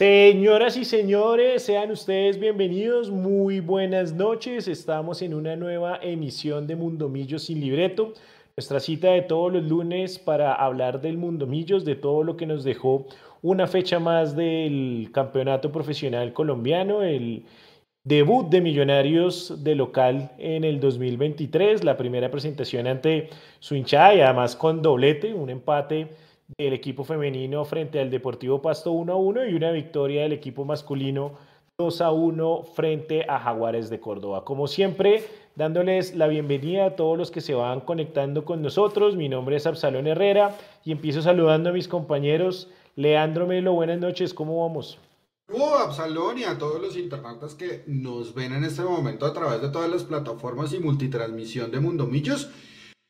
Señoras y señores, sean ustedes bienvenidos, muy buenas noches. Estamos en una nueva emisión de Mundomillos sin libreto, nuestra cita de todos los lunes para hablar del Mundomillos, de todo lo que nos dejó una fecha más del campeonato profesional colombiano, el debut de Millonarios de local en el 2023, la primera presentación ante su hinchada y además con doblete, un empate del equipo femenino frente al Deportivo Pasto 1 a 1 y una victoria del equipo masculino 2 a 1 frente a Jaguares de Córdoba. Como siempre, dándoles la bienvenida a todos los que se van conectando con nosotros. Mi nombre es Absalón Herrera y empiezo saludando a mis compañeros. Leandro Melo, buenas noches, ¿cómo vamos? Oh, Absalón y a todos los internautas que nos ven en este momento a través de todas las plataformas y multitransmisión de Mundomillos.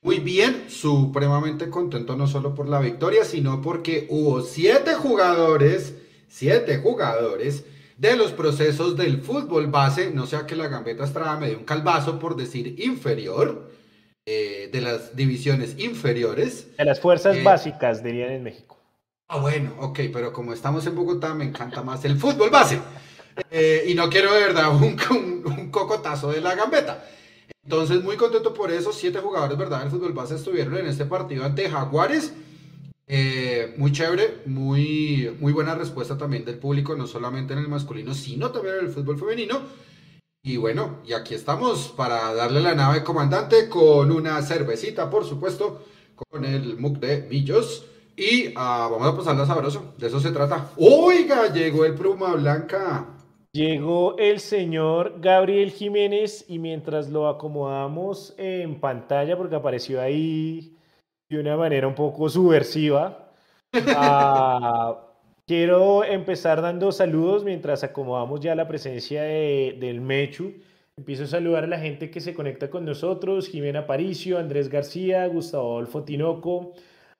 Muy bien, supremamente contento no solo por la victoria, sino porque hubo siete jugadores, siete jugadores de los procesos del fútbol base, no sea que la gambeta Estrada me dio un calvazo por decir inferior, eh, de las divisiones inferiores. De las fuerzas eh, básicas, dirían en México. Ah, bueno, ok, pero como estamos en Bogotá, me encanta más el fútbol base. Eh, y no quiero de verdad un cocotazo de la gambeta. Entonces, muy contento por eso. Siete jugadores, ¿verdad? El fútbol base estuvieron en este partido ante Jaguares. Eh, muy chévere, muy, muy buena respuesta también del público, no solamente en el masculino, sino también en el fútbol femenino. Y bueno, y aquí estamos para darle la nave comandante con una cervecita, por supuesto, con el mug de Millos. Y ah, vamos a pasarla sabroso, de eso se trata. Oiga, llegó el pluma blanca. Llegó el señor Gabriel Jiménez y mientras lo acomodamos en pantalla, porque apareció ahí de una manera un poco subversiva, ah, quiero empezar dando saludos mientras acomodamos ya la presencia del Mechu. Empiezo a saludar a la gente que se conecta con nosotros, Jimena Paricio, Andrés García, Gustavo Adolfo Tinoco,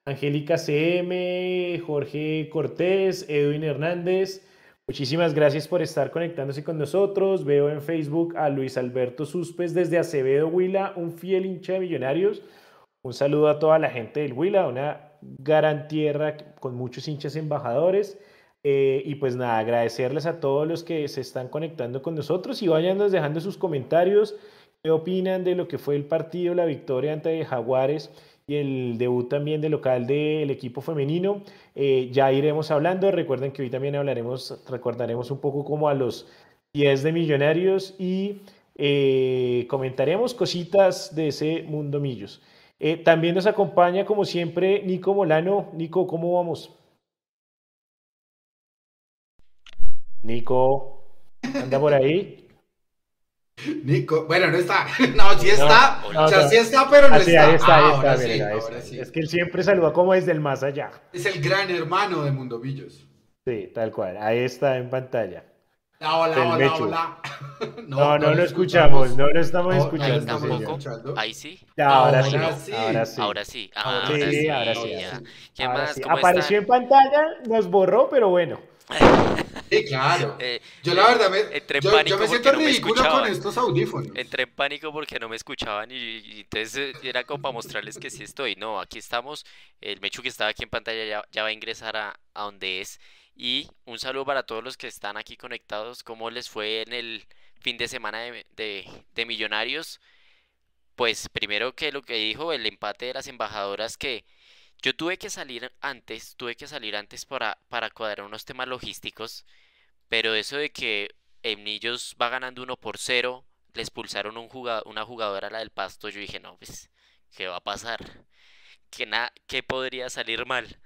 Angélica CM, Jorge Cortés, Edwin Hernández, Muchísimas gracias por estar conectándose con nosotros. Veo en Facebook a Luis Alberto Suspes desde Acevedo Huila, un fiel hincha de Millonarios. Un saludo a toda la gente del Huila, una gran tierra con muchos hinchas embajadores. Eh, y pues nada, agradecerles a todos los que se están conectando con nosotros y vayan dejando sus comentarios, qué opinan de lo que fue el partido, la victoria ante Jaguares y el debut también del local del equipo femenino. Eh, ya iremos hablando. Recuerden que hoy también hablaremos, recordaremos un poco como a los 10 de Millonarios y eh, comentaremos cositas de ese mundo millos. Eh, también nos acompaña, como siempre, Nico Molano. Nico, ¿cómo vamos? Nico, anda por ahí. Nico, bueno, no está. No, sí está. o sea, sí está, pero no está. Ahí está, ahí ah, está, Es que él siempre saluda como desde el más allá. Es el gran hermano de Mundo Villos. Sí, tal cual. Ahí está en pantalla. Hola, hola, hola, No, no, lo escuchamos, no lo estamos escuchando. Ahí tampoco. Ahí sí. Ahora, sí. Ahora sí. Ahora sí. Ahora sí. Ahora sí. ¿Qué más? Apareció en pantalla, nos borró, pero bueno. Sí, claro. Eh, yo la verdad me, yo, me siento ridículo con estos audífonos. Entré en pánico porque no me escuchaban y, entonces eh, era como para mostrarles que sí estoy. No, aquí estamos. El Mechu que estaba aquí en pantalla ya, va a ingresar a, donde es. Y un saludo para todos los que están aquí conectados. ¿Cómo les fue en el fin de semana de, de Millonarios? Pues primero que lo que dijo, el empate de las embajadoras que yo tuve que salir antes, tuve que salir antes para, para cuadrar unos temas logísticos, pero eso de que Emnillos va ganando uno por cero, le expulsaron un una jugadora, la del pasto, yo dije, no, pues, ¿qué va a pasar? ¿Qué, qué podría salir mal?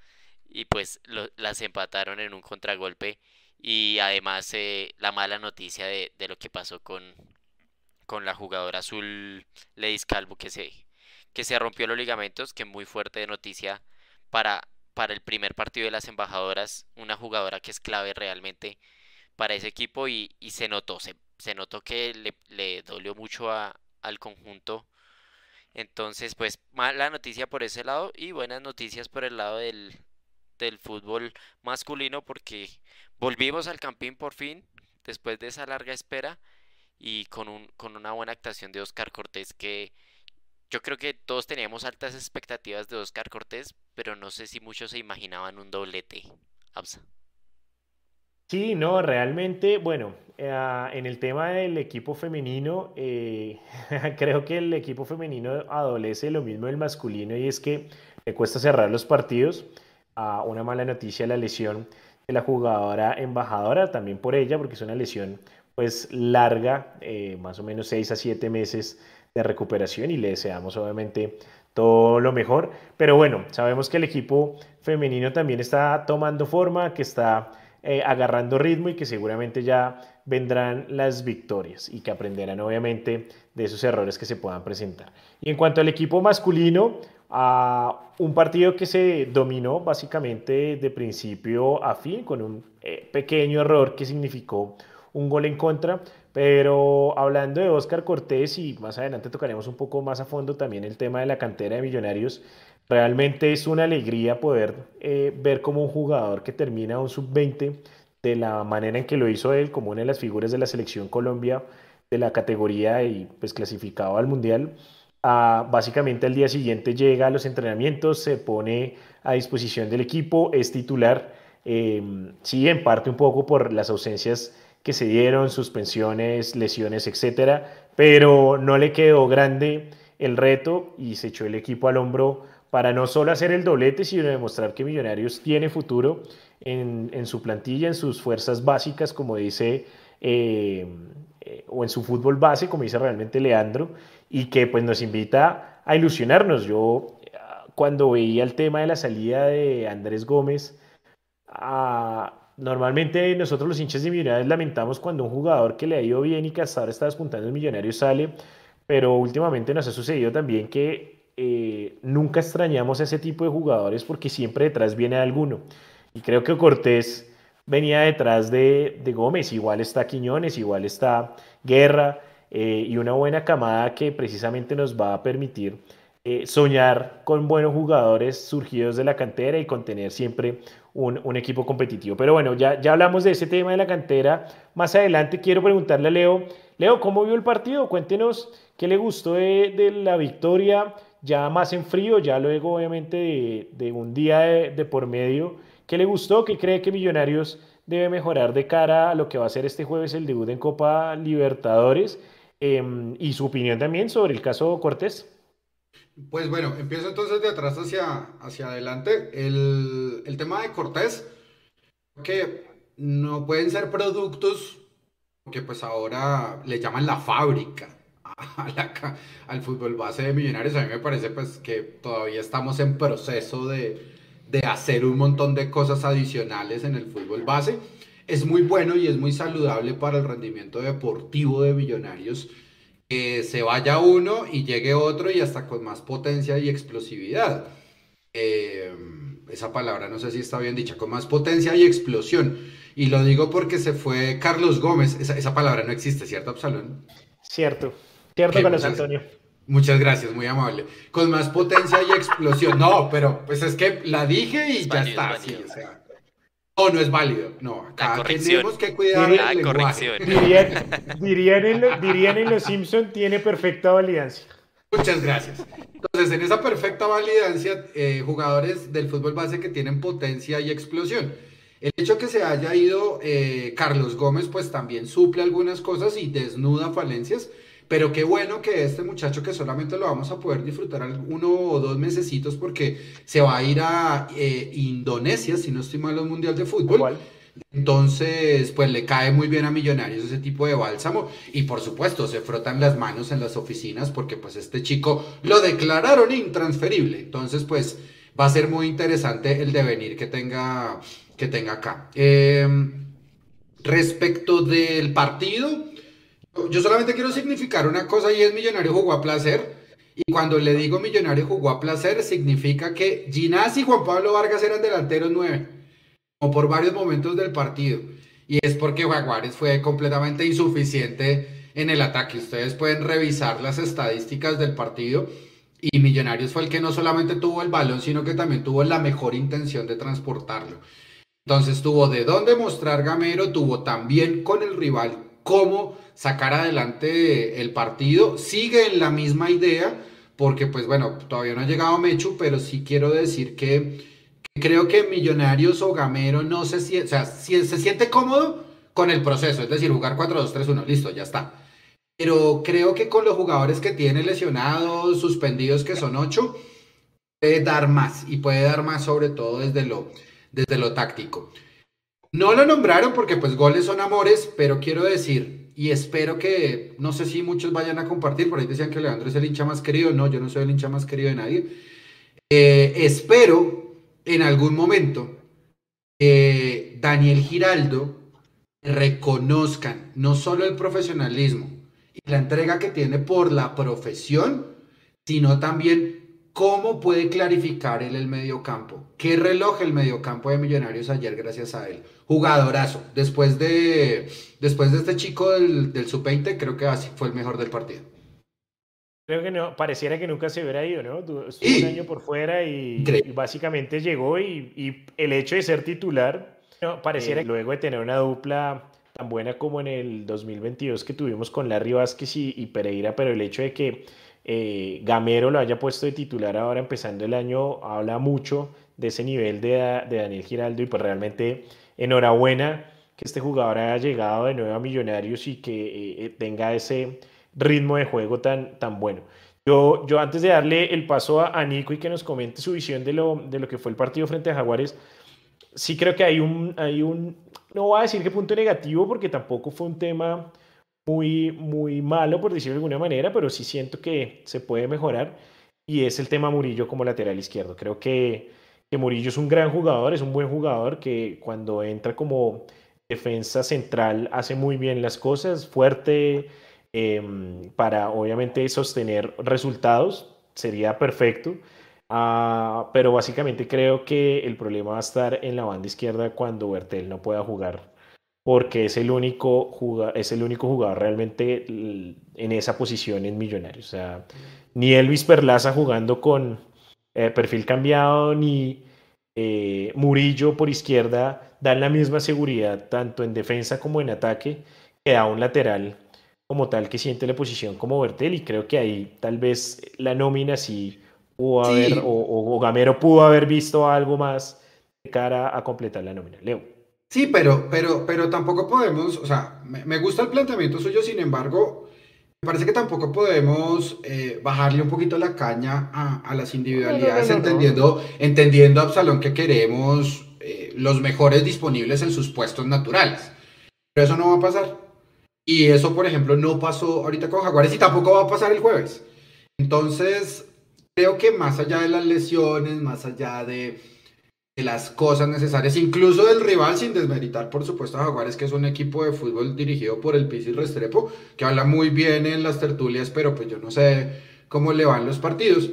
Y pues las empataron en un contragolpe. Y además eh, la mala noticia de, de, lo que pasó con, con la jugadora azul Ledis Calvo que se, que se rompió los ligamentos, que muy fuerte de noticia para, para el primer partido de las embajadoras, una jugadora que es clave realmente para ese equipo y, se notó, se, se, notó que le, le dolió mucho a, al conjunto. Entonces, pues mala noticia por ese lado y buenas noticias por el lado del, del fútbol masculino porque volvimos al campín por fin después de esa larga espera y con, un, con una buena actuación de Oscar Cortés que yo creo que todos teníamos altas expectativas de Oscar Cortés, pero no sé si muchos se imaginaban un doblete. Absa. Sí, no, realmente, bueno, eh, en el tema del equipo femenino, eh, creo que el equipo femenino adolece lo mismo del masculino y es que le cuesta cerrar los partidos. a una mala noticia, la lesión de la jugadora embajadora, también por ella, porque es una lesión pues larga, eh, más o menos 6 a 7 meses de recuperación y le deseamos obviamente todo lo mejor. Pero bueno, sabemos que el equipo femenino también está tomando forma, que está eh, agarrando ritmo y que seguramente ya vendrán las victorias y que aprenderán obviamente de esos errores que se puedan presentar. Y en cuanto al equipo masculino, a un partido que se dominó básicamente de principio a fin con un eh, pequeño error que significó un gol en contra, pero hablando de Oscar Cortés y más adelante tocaremos un poco más a fondo también el tema de la cantera de Millonarios, realmente es una alegría poder eh, ver como un jugador que termina un sub-20 de la manera en que lo hizo él, como una de las figuras de la selección Colombia de la categoría y pues clasificado al Mundial, básicamente al día siguiente llega a los entrenamientos, se pone a disposición del equipo, es titular, eh, sí, en parte un poco por las ausencias que se dieron, suspensiones, lesiones, etcétera, pero no le quedó grande el reto y se echó el equipo al hombro para no solo hacer el doblete, sino demostrar que Millonarios tiene futuro en, su plantilla, en sus fuerzas básicas, como dice, eh, eh, o en su fútbol base, como dice realmente Leandro, y que pues nos invita a ilusionarnos. Yo cuando veía el tema de la salida de Andrés Gómez, a Normalmente nosotros los hinchas de Millonarios lamentamos cuando un jugador que le ha ido bien y que hasta ahora está despuntando en Millonarios sale, pero últimamente nos ha sucedido también que eh, nunca extrañamos a ese tipo de jugadores porque siempre detrás viene alguno. Y creo que Cortés venía detrás de, Gómez, igual está Quiñones, igual está Guerra eh, y una buena camada que precisamente nos va a permitir eh, soñar con buenos jugadores surgidos de la cantera y con tener siempre un, equipo competitivo. Pero bueno, ya, ya hablamos de ese tema de la cantera. Más adelante quiero preguntarle a Leo, Leo, ¿cómo vio el partido? Cuéntenos qué le gustó de, la victoria, ya más en frío, ya luego obviamente de, un día de, por medio. ¿Qué le gustó? ¿Qué cree que Millonarios debe mejorar de cara a lo que va a ser este jueves el debut en Copa Libertadores? Em, y su opinión también sobre el caso Cortés. Pues bueno, empiezo entonces de atrás hacia, hacia adelante. El, tema de Cortés, que no pueden ser productos que pues ahora le llaman la fábrica al fútbol base de Millonarios. A mí me parece pues que todavía estamos en proceso de, de hacer un montón de cosas adicionales en el fútbol base. Es muy bueno y es muy saludable para el rendimiento deportivo de Millonarios que se vaya uno y llegue otro y hasta con más potencia y explosividad. Eh, esa palabra no sé si está bien dicha, con más potencia y explosión. Y lo digo porque se fue Carlos Gómez, esa, palabra no existe, ¿cierto, Absalón? Cierto, cierto, Carlos Antonio. Muchas gracias, muy amable. Con más potencia y explosión. No, pero pues es que la dije y ya está. Sí, o sea, no, no es válido. No, acá tenemos que cuidar la el corrección. Dirían, en, Los Simpson tiene perfecta validancia. Muchas gracias. Entonces, en esa perfecta validancia, eh, jugadores del fútbol base que tienen potencia y explosión. El hecho que se haya ido eh, Carlos Gómez, pues también suple algunas cosas y desnuda falencias pero qué bueno que este muchacho que solamente lo vamos a poder disfrutar uno o dos mesecitos porque se va a ir a eh, Indonesia, si no estoy mal, al Mundial de Fútbol. Entonces, pues le cae muy bien a Millonarios ese tipo de bálsamo y por supuesto se frotan las manos en las oficinas porque pues este chico lo declararon intransferible. Entonces, pues va a ser muy interesante el devenir que tenga, que tenga acá. Em, respecto del partido, yo solamente quiero significar una cosa y es Millonario jugó a placer. Y cuando le digo Millonario jugó a placer, significa que Ginás y Juan Pablo Vargas eran delanteros nueve, o por varios momentos del partido. Y es porque Jaguares fue completamente insuficiente en el ataque. Ustedes pueden revisar las estadísticas del partido. Y Millonarios fue el que no solamente tuvo el balón, sino que también tuvo la mejor intención de transportarlo. Entonces tuvo de dónde mostrar Gamero, tuvo también con el rival cómo sacar adelante el partido. Sigue en la misma idea, porque pues bueno, todavía no ha llegado Mechu, pero sí quiero decir que, Creo que Millonarios o Gamero no se siente, o sea, se siente cómodo con el proceso, es decir, jugar 4-2-3-1, listo, ya está. Pero creo que con los jugadores que tiene lesionados, suspendidos, que son 8, puede dar más y puede dar más sobre todo desde lo, desde lo táctico. No lo nombraron porque pues goles son amores, pero quiero decir, y espero que, no sé si muchos vayan a compartir, por ahí decían que Leandro es el hincha más querido, no, yo no soy el hincha más querido de nadie. Eh, espero en algún momento eh, Daniel Giraldo reconozcan no solo el profesionalismo y la entrega que tiene por la profesión, sino también cómo puede clarificar él el mediocampo. ¿Qué reloj el mediocampo de Millonarios ayer gracias a él? Jugadorazo. Después de, después de este chico del, del sub-20, creo que así fue el mejor del partido. Creo que no, pareciera que nunca se hubiera ido, ¿no? Estuvo un año por fuera y, básicamente llegó y, el hecho de ser titular, pareciera que luego de tener una dupla tan buena como en el 2022 que tuvimos con Larry Vázquez y, Pereira, pero el hecho de que eh, Gamero lo haya puesto de titular ahora empezando el año habla mucho de ese nivel de, Daniel Giraldo y pues realmente enhorabuena que este jugador haya llegado de nuevo a Millonarios y que eh, eh, tenga ese ritmo de juego tan, tan bueno. Yo, yo antes de darle el paso a, Nico y que nos comente su visión de lo, de lo que fue el partido frente a Jaguares, sí creo que hay un, hay un, no voy a decir que punto negativo porque tampoco fue un tema muy, muy malo, por decirlo de alguna manera, pero sí siento que se puede mejorar y es el tema Murillo como lateral izquierdo. Creo que, que Murillo es un gran jugador, es un buen jugador que cuando entra como defensa central hace muy bien las cosas, fuerte, Em, para obviamente sostener resultados, sería perfecto. Ah, pero básicamente creo que el problema va a estar en la banda izquierda cuando Bertel no pueda jugar, porque es el único, jugador, es el único jugador realmente en esa posición en Millonarios. O sea, ni Elvis Perlaza jugando con eh, perfil cambiado, ni eh, Murillo por izquierda dan la misma seguridad tanto en defensa como en ataque que da un lateral como tal que siente la posición como Bertel y creo que ahí tal vez la nómina sí pudo haber o, Gamero pudo haber visto algo más de cara a completar la nómina. Leo. Sí, pero, pero, pero tampoco podemos, o sea, me, gusta el planteamiento suyo, sin embargo, me parece que tampoco podemos eh, bajarle un poquito la caña a, las individualidades, entendiendo, entendiendo, Absalón, que queremos eh, los mejores disponibles en sus puestos naturales. Pero eso no va a pasar. Y eso, por ejemplo, no pasó ahorita con Jaguares y tampoco va a pasar el jueves. Entonces, creo que más allá de las lesiones, más allá de, las cosas necesarias, incluso del rival, sin desmeritar, por supuesto, a Jaguares, que es un equipo de fútbol dirigido por el Pisi Restrepo, que habla muy bien en las tertulias, pero pues yo no sé cómo le van los partidos.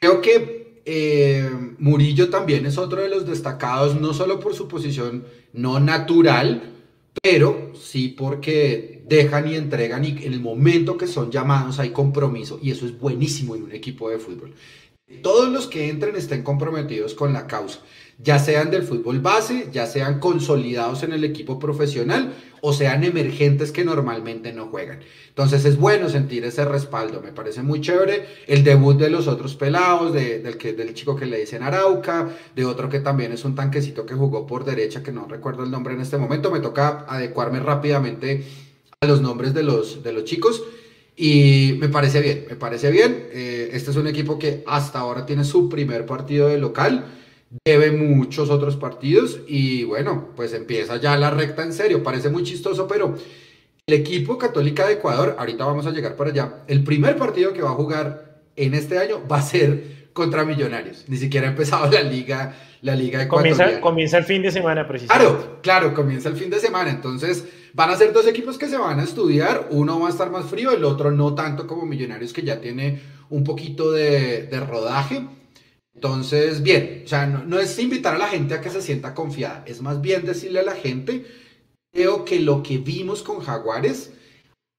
Creo que eh, Murillo también es otro de los destacados, no solo por su posición no natural, pero sí porque dejan y entregan y en el momento que son llamados hay compromiso y eso es buenísimo en un equipo de fútbol. Todos los que entren estén comprometidos con la causa ya sean del fútbol base, ya sean consolidados en el equipo profesional o sean emergentes que normalmente no juegan. Entonces es bueno sentir ese respaldo, me parece muy chévere. El debut de los otros pelados, del, que, del chico que le dicen Arauca, de otro que también es un tanquecito que jugó por derecha, que no recuerdo el nombre en este momento, me toca adecuarme rápidamente a los nombres de los, de los chicos. Y me parece bien, me parece bien. Eh, este es un equipo que hasta ahora tiene su primer partido de local debe muchos otros partidos y bueno, pues empieza ya la recta en serio. Parece muy chistoso, pero el equipo Católica de Ecuador, ahorita vamos a llegar para allá, el primer partido que va a jugar en este año va a ser contra Millonarios. Ni siquiera ha empezado la liga, la liga ecuatoriana. Comienza, el fin de semana, precisamente. Claro, claro, comienza el fin de semana. Entonces van a ser dos equipos que se van a estudiar. Uno va a estar más frío, el otro no tanto como Millonarios, que ya tiene un poquito de, de rodaje. Entonces, bien, o sea, no, es invitar a la gente a que se sienta confiada, es más bien decirle a la gente, creo que lo que vimos con Jaguares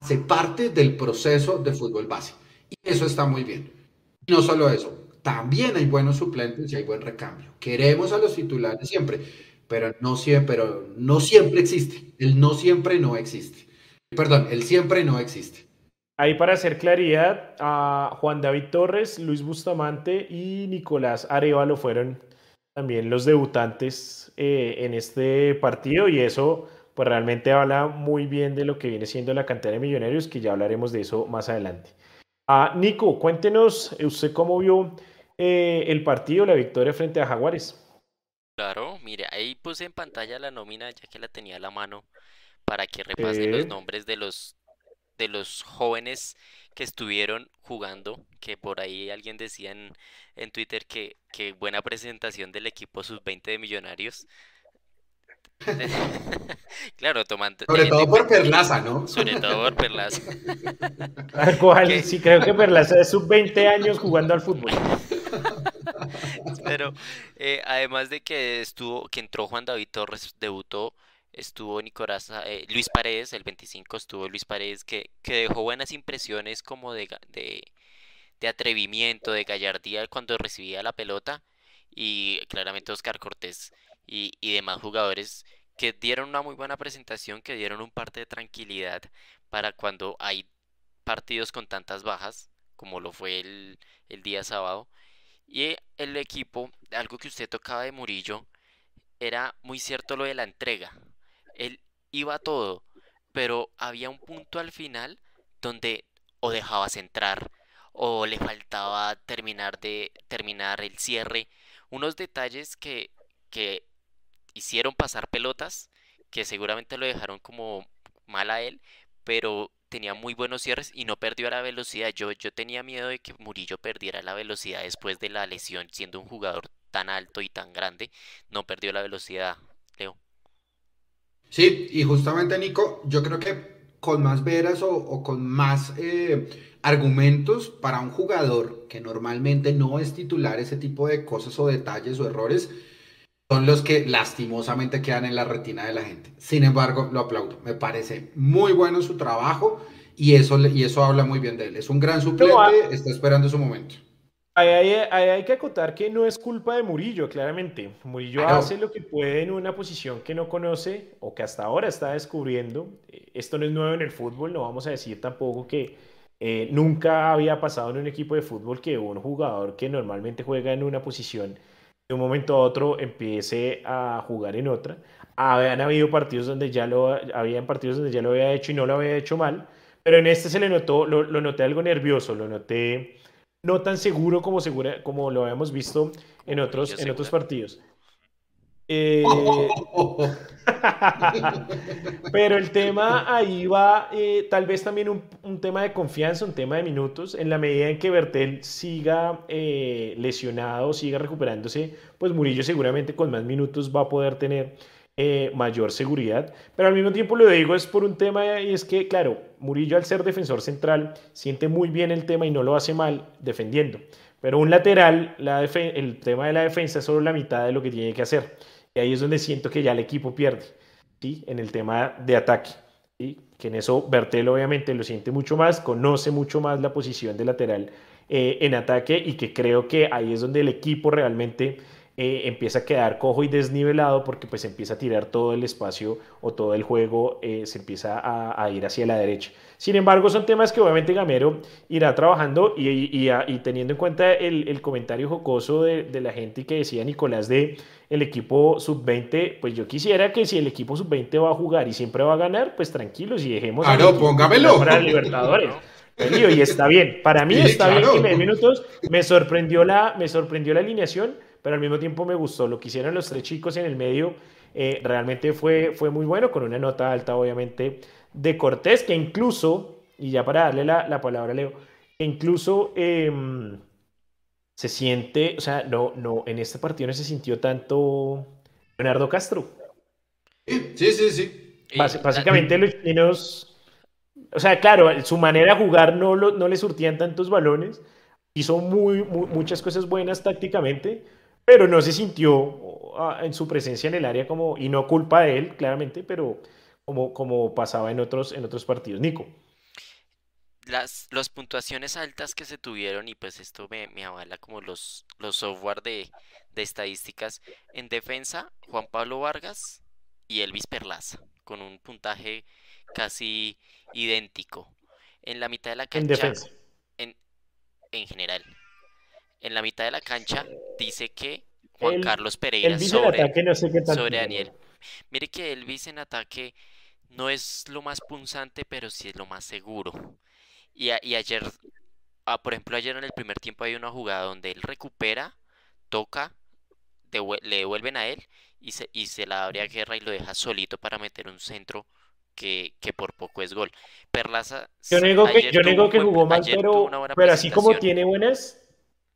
hace parte del proceso de fútbol base. Y eso está muy bien. Y no solo eso, también hay buenos suplentes y hay buen recambio. Queremos a los titulares siempre, pero no siempre, pero no siempre existe. El no siempre no existe. Perdón, el siempre no existe. Ahí para hacer claridad, a Juan David Torres, Luis Bustamante y Nicolás Arevalo fueron también los debutantes eh, en este partido y eso pues realmente habla muy bien de lo que viene siendo la cantera de millonarios, que ya hablaremos de eso más adelante. Ah, Nico, cuéntenos, ¿usted cómo vio eh, el partido, la victoria frente a Jaguares? Claro, mire, ahí puse en pantalla la nómina ya que la tenía a la mano para que repase los nombres de los de los jóvenes que estuvieron jugando, que por ahí alguien decía en, en Twitter que, que buena presentación del equipo sub-20 de Millonarios. claro, tomando. Sobre todo por Perlaza, ¿no? Sobre todo por Perlaza. Sí, creo que Perlaza es sub 20 años jugando al fútbol. Pero eh, además de que estuvo, que entró Juan David Torres, debutó, estuvo Nicolás, eh, Luis Paredes, el 25 estuvo Luis Paredes, que, que dejó buenas impresiones como de, de, de atrevimiento, de gallardía cuando recibía la pelota. Y claramente Oscar Cortés y, demás jugadores que dieron una muy buena presentación, que dieron un parte de tranquilidad para cuando hay partidos con tantas bajas, como lo fue el, el día sábado. Y el equipo, algo que usted tocaba de Murillo, era muy cierto lo de la entrega. Él iba todo, pero había un punto al final donde o dejabas entrar o le faltaba terminar de terminar el cierre, unos detalles que, que hicieron pasar pelotas, que seguramente lo dejaron como mal a él, pero tenía muy buenos cierres y no perdió la velocidad. Yo, yo tenía miedo de que Murillo perdiera la velocidad después de la lesión, siendo un jugador tan alto y tan grande, no perdió la velocidad, Leo. Sí, y justamente Nico, yo creo que con más veras o, con más eh, argumentos para un jugador que normalmente no es titular ese tipo de cosas o detalles o errores, son los que lastimosamente quedan en la retina de la gente. Sin embargo, lo aplaudo. Me parece muy bueno su trabajo y eso, y eso habla muy bien de él. Es un gran suplente, está esperando su momento. Hay, hay, que acotar que no es culpa de Murillo, claramente. Murillo hace lo que puede en una posición que no conoce o que hasta ahora está descubriendo. Esto no es nuevo en el fútbol, no vamos a decir tampoco que eh, nunca había pasado en un equipo de fútbol que un jugador que normalmente juega en una posición de un momento a otro empiece a jugar en otra. Habían habido partidos donde ya lo, habían partidos donde ya lo había hecho y no lo había hecho mal, pero en este se le notó, lo, noté algo nervioso, lo noté no tan seguro como, segura, como lo habíamos visto en otros, en otros partidos. Eh, pero el tema ahí va, eh, tal vez también un, tema de confianza, un tema de minutos. En la medida en que Bertel siga eh, lesionado, siga recuperándose, pues Murillo seguramente con más minutos va a poder tener mayor seguridad. Pero al mismo tiempo lo digo es por un tema y es que, claro, Murillo al ser defensor central siente muy bien el tema y no lo hace mal defendiendo. Pero un lateral, la el tema de la defensa es solo la mitad de lo que tiene que hacer. Y ahí es donde siento que ya el equipo pierde, ¿sí? En el tema de ataque, ¿sí? Que en eso Bertel obviamente lo siente mucho más, conoce mucho más la posición de lateral eh, en ataque y que creo que ahí es donde el equipo realmente eh, empieza a quedar cojo y desnivelado porque pues empieza a tirar todo el espacio o todo el juego eh, se empieza a, ir hacia la derecha. Sin embargo, son temas que obviamente Gamero irá trabajando y, y, teniendo en cuenta el, el comentario jocoso de, de, la gente que decía Nicolás de el equipo sub-20, pues yo quisiera que si el equipo sub-20 va a jugar y siempre va a ganar, pues tranquilos y dejemos a póngamelo. para Libertadores. y está bien, para mí está bien que me minutos me sorprendió la me sorprendió la alineación pero al mismo tiempo me gustó. Lo que hicieron los tres chicos en el medio eh, realmente fue, fue muy bueno, con una nota alta, obviamente, de Cortés, que incluso, y ya para darle la, la palabra a Leo, que incluso em, se siente, o sea, no, no, en este partido no se sintió tanto Leonardo Castro. Sí, sí, sí. básicamente los chinos, o sea, claro, su manera de jugar no, no le surtían tantos balones, hizo muy, muchas cosas buenas tácticamente, pero no se sintió ah, en su presencia en el área como, y no culpa de él, claramente, pero como, como pasaba en otros, en otros partidos. Nico. Las, las puntuaciones altas que se tuvieron, y pues esto me, me avala como los, los software de, de, estadísticas. En defensa, Juan Pablo Vargas y Elvis Perlaza, con un puntaje casi idéntico. En la mitad de la cancha. En defensa. En, en general en la mitad de la cancha dice que Juan El, Carlos Pereira sobre, ataque no sé qué tanto, sobre Daniel. Mire que Elvis en ataque no es lo más punzante, pero sí es lo más seguro. Y, a- y ayer, ah, por ejemplo, ayer en el primer tiempo hay una jugada donde él recupera, toca, le devuelven a él y se, y se la abre a Guerra y lo deja solito para meter un centro que, que por poco es gol. Perlaza Yo no digo que, yo no digo que jugó mal, pero, pero así como tiene buenas,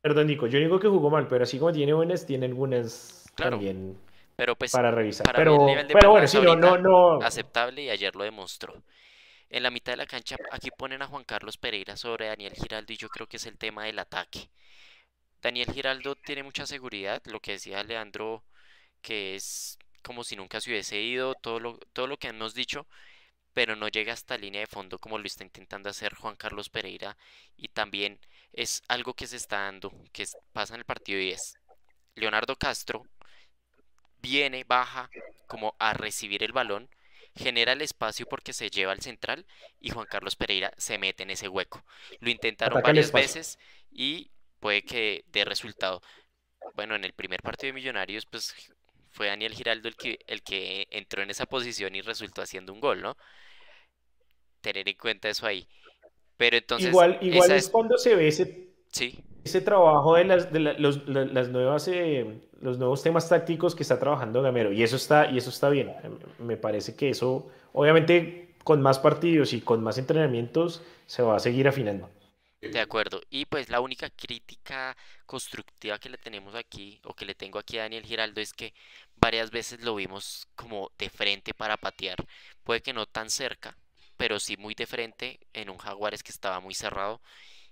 perdón, Nico, yo digo que jugó mal, pero así como tiene buenas, tiene algunas Claro, también pero pues para revisar. para Pero, nivel de pero bueno, sí, no, no. aceptable y ayer lo demostró. En la mitad de la cancha, aquí ponen a Juan Carlos Pereira sobre Daniel Giraldo y yo creo que es el tema del ataque. Daniel Giraldo tiene mucha seguridad, lo que decía Leandro, que es como si nunca se hubiese ido, todo lo, todo lo que hemos dicho, pero no llega hasta línea de fondo como lo está intentando hacer Juan Carlos Pereira y también es algo que se está dando, que es- pasa en el partido y es Leonardo Castro viene, baja como a recibir el balón, genera el espacio porque se lleva al central y Juan Carlos Pereira se mete en ese hueco. Lo intentaron Ataca varias veces y puede que dé resultado. Bueno, en el primer partido de Millonarios, pues fue Daniel Giraldo el que, el que entró en esa posición y resultó haciendo un gol, ¿no? Tener en cuenta eso ahí. Pero entonces, Igual, igual es es, cuando se ve ese, sí, ese trabajo de las, de la- los, la- las nuevas, eh, los nuevos temas tácticos que está trabajando Gamero. Y eso está, y eso está bien. Em, Me parece que eso, obviamente, con más partidos y con más entrenamientos, se va a seguir afinando. De acuerdo. Y pues la única crítica constructiva que le tenemos aquí, o que le tengo aquí a Daniel Giraldo, es que varias veces lo vimos como de frente para patear. Puede que no tan cerca, pero sí muy de frente en un Jaguares que estaba muy cerrado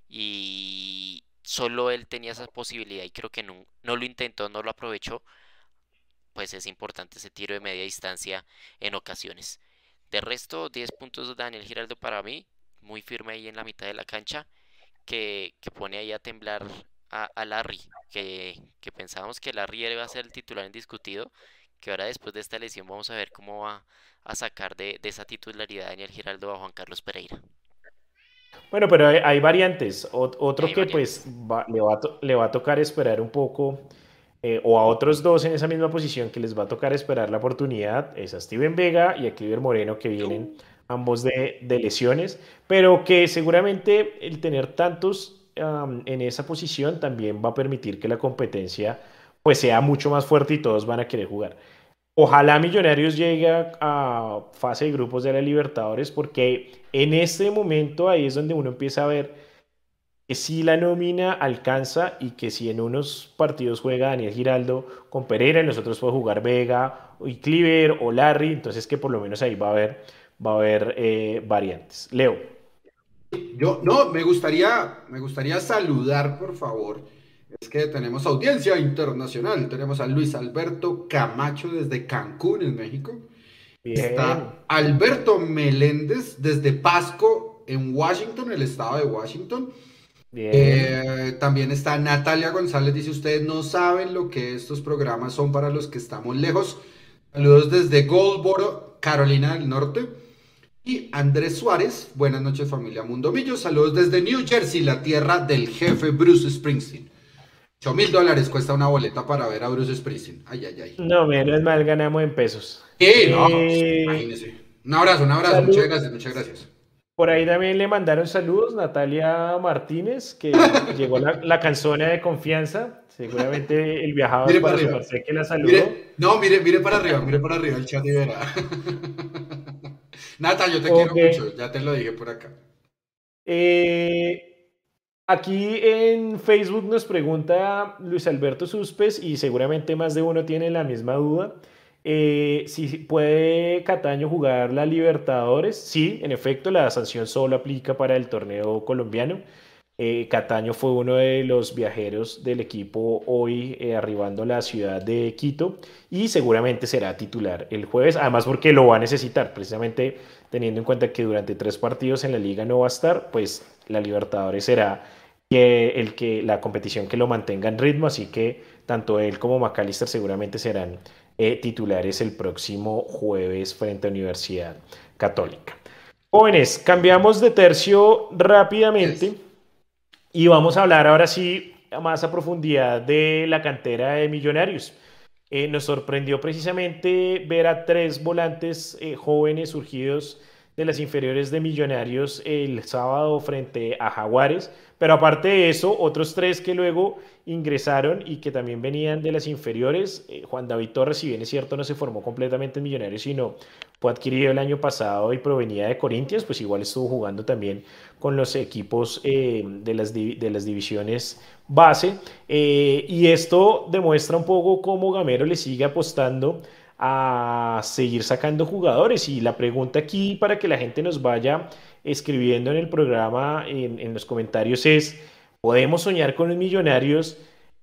y solo él tenía esa posibilidad y creo que no, no lo intentó, no lo aprovechó. Pues es importante ese tiro de media distancia en ocasiones. De resto, 10 puntos de Daniel Giraldo para mí, muy firme ahí en la mitad de la cancha que, que pone ahí a temblar a, Larry, que, que pensábamos que Larry iba a ser el titular indiscutido, que ahora después de esta lesión vamos a ver cómo va a sacar de, de esa titularidad Daniel Giraldo a Juan Carlos Pereira. Bueno, pero hay, hay variantes. Ot- otro Hay que variantes. pues va- le va a, to- le va a tocar esperar un poco, eh, o a otros dos en esa misma posición que les va a tocar esperar la oportunidad, es a Steven Vega y a Cliver Moreno, que vienen ambos de, de lesiones, pero que seguramente el tener tantos en esa posición también va a permitir que la competencia pues sea mucho más fuerte y todos van a querer jugar. Ojalá Millonarios llegue a, fase de grupos de la Libertadores, porque en este momento ahí es donde uno empieza a ver que si la nómina alcanza y que si en unos partidos juega Daniel Giraldo con Pereira, en los otros puede jugar Vega y Cliver o Larry, entonces que por lo menos ahí va a haber, va a haber eh, variantes. Leo. Yo, no, me gustaría, me gustaría saludar, por favor. Es que tenemos audiencia internacional. Tenemos a Luis Alberto Camacho desde Cancún, en México. Bien. Está Alberto Meléndez desde Pasco, en Washington, el estado de Washington. Bien. Eh, también está Natalia González, dice, ustedes no saben lo que estos programas son para los que estamos lejos. Saludos desde Goldboro, Carolina del Norte. Y Andrés Suárez, buenas noches familia Mundomillo, saludos desde New Jersey, la tierra del jefe Bruce Springsteen. 8 mil dólares cuesta una boleta para ver a Bruce Springsteen. Ay, ay, ay. No, menos mal ganamos en pesos. Eh, no, Eh, imagínese. Un abrazo, un abrazo, salud. muchas gracias, muchas gracias. Por ahí también le mandaron saludos Natalia Martínez, que llegó la, la canzona de confianza. Seguramente el viajado Mire para arriba. que la saludó. Mire, no, mire, mire para arriba, mire para arriba el chat y verá. Nata, yo te quiero mucho, ya te lo dije por acá. Eh, aquí en Facebook nos pregunta Luis Alberto Suspes y seguramente más de uno tiene la misma duda. eh, si puede Cataño jugar la Libertadores. Sí, en efecto, la sanción solo aplica para el torneo colombiano. Eh, Cataño fue uno de los viajeros del equipo hoy eh, arribando a la ciudad de Quito y seguramente será titular el jueves, además porque lo va a necesitar, precisamente teniendo en cuenta que durante tres partidos en la liga no va a estar, pues la Libertadores será que el que, la competición que lo mantenga en ritmo, así que tanto él como McAllister seguramente serán eh, titulares el próximo jueves frente a Universidad Católica. Jóvenes, cambiamos de tercio rápidamente. Yes. Y vamos a hablar ahora sí más a profundidad de la cantera de Millonarios. Eh, nos sorprendió precisamente ver a tres volantes eh, jóvenes surgidos de las inferiores de Millonarios el sábado frente a Jaguares. Pero aparte de eso, otros tres que luego ingresaron y que también venían de las inferiores. Eh, Juan David Torres, si bien es cierto, no se formó completamente en Millonarios, sino fue adquirido el año pasado y provenía de Corinthians, pues igual estuvo jugando también con los equipos eh, de, las de las divisiones base. Eh, y esto demuestra un poco cómo Gamero le sigue apostando a seguir sacando jugadores. Y la pregunta aquí para que la gente nos vaya escribiendo en el programa, en, los comentarios, es, ¿podemos soñar con los millonarios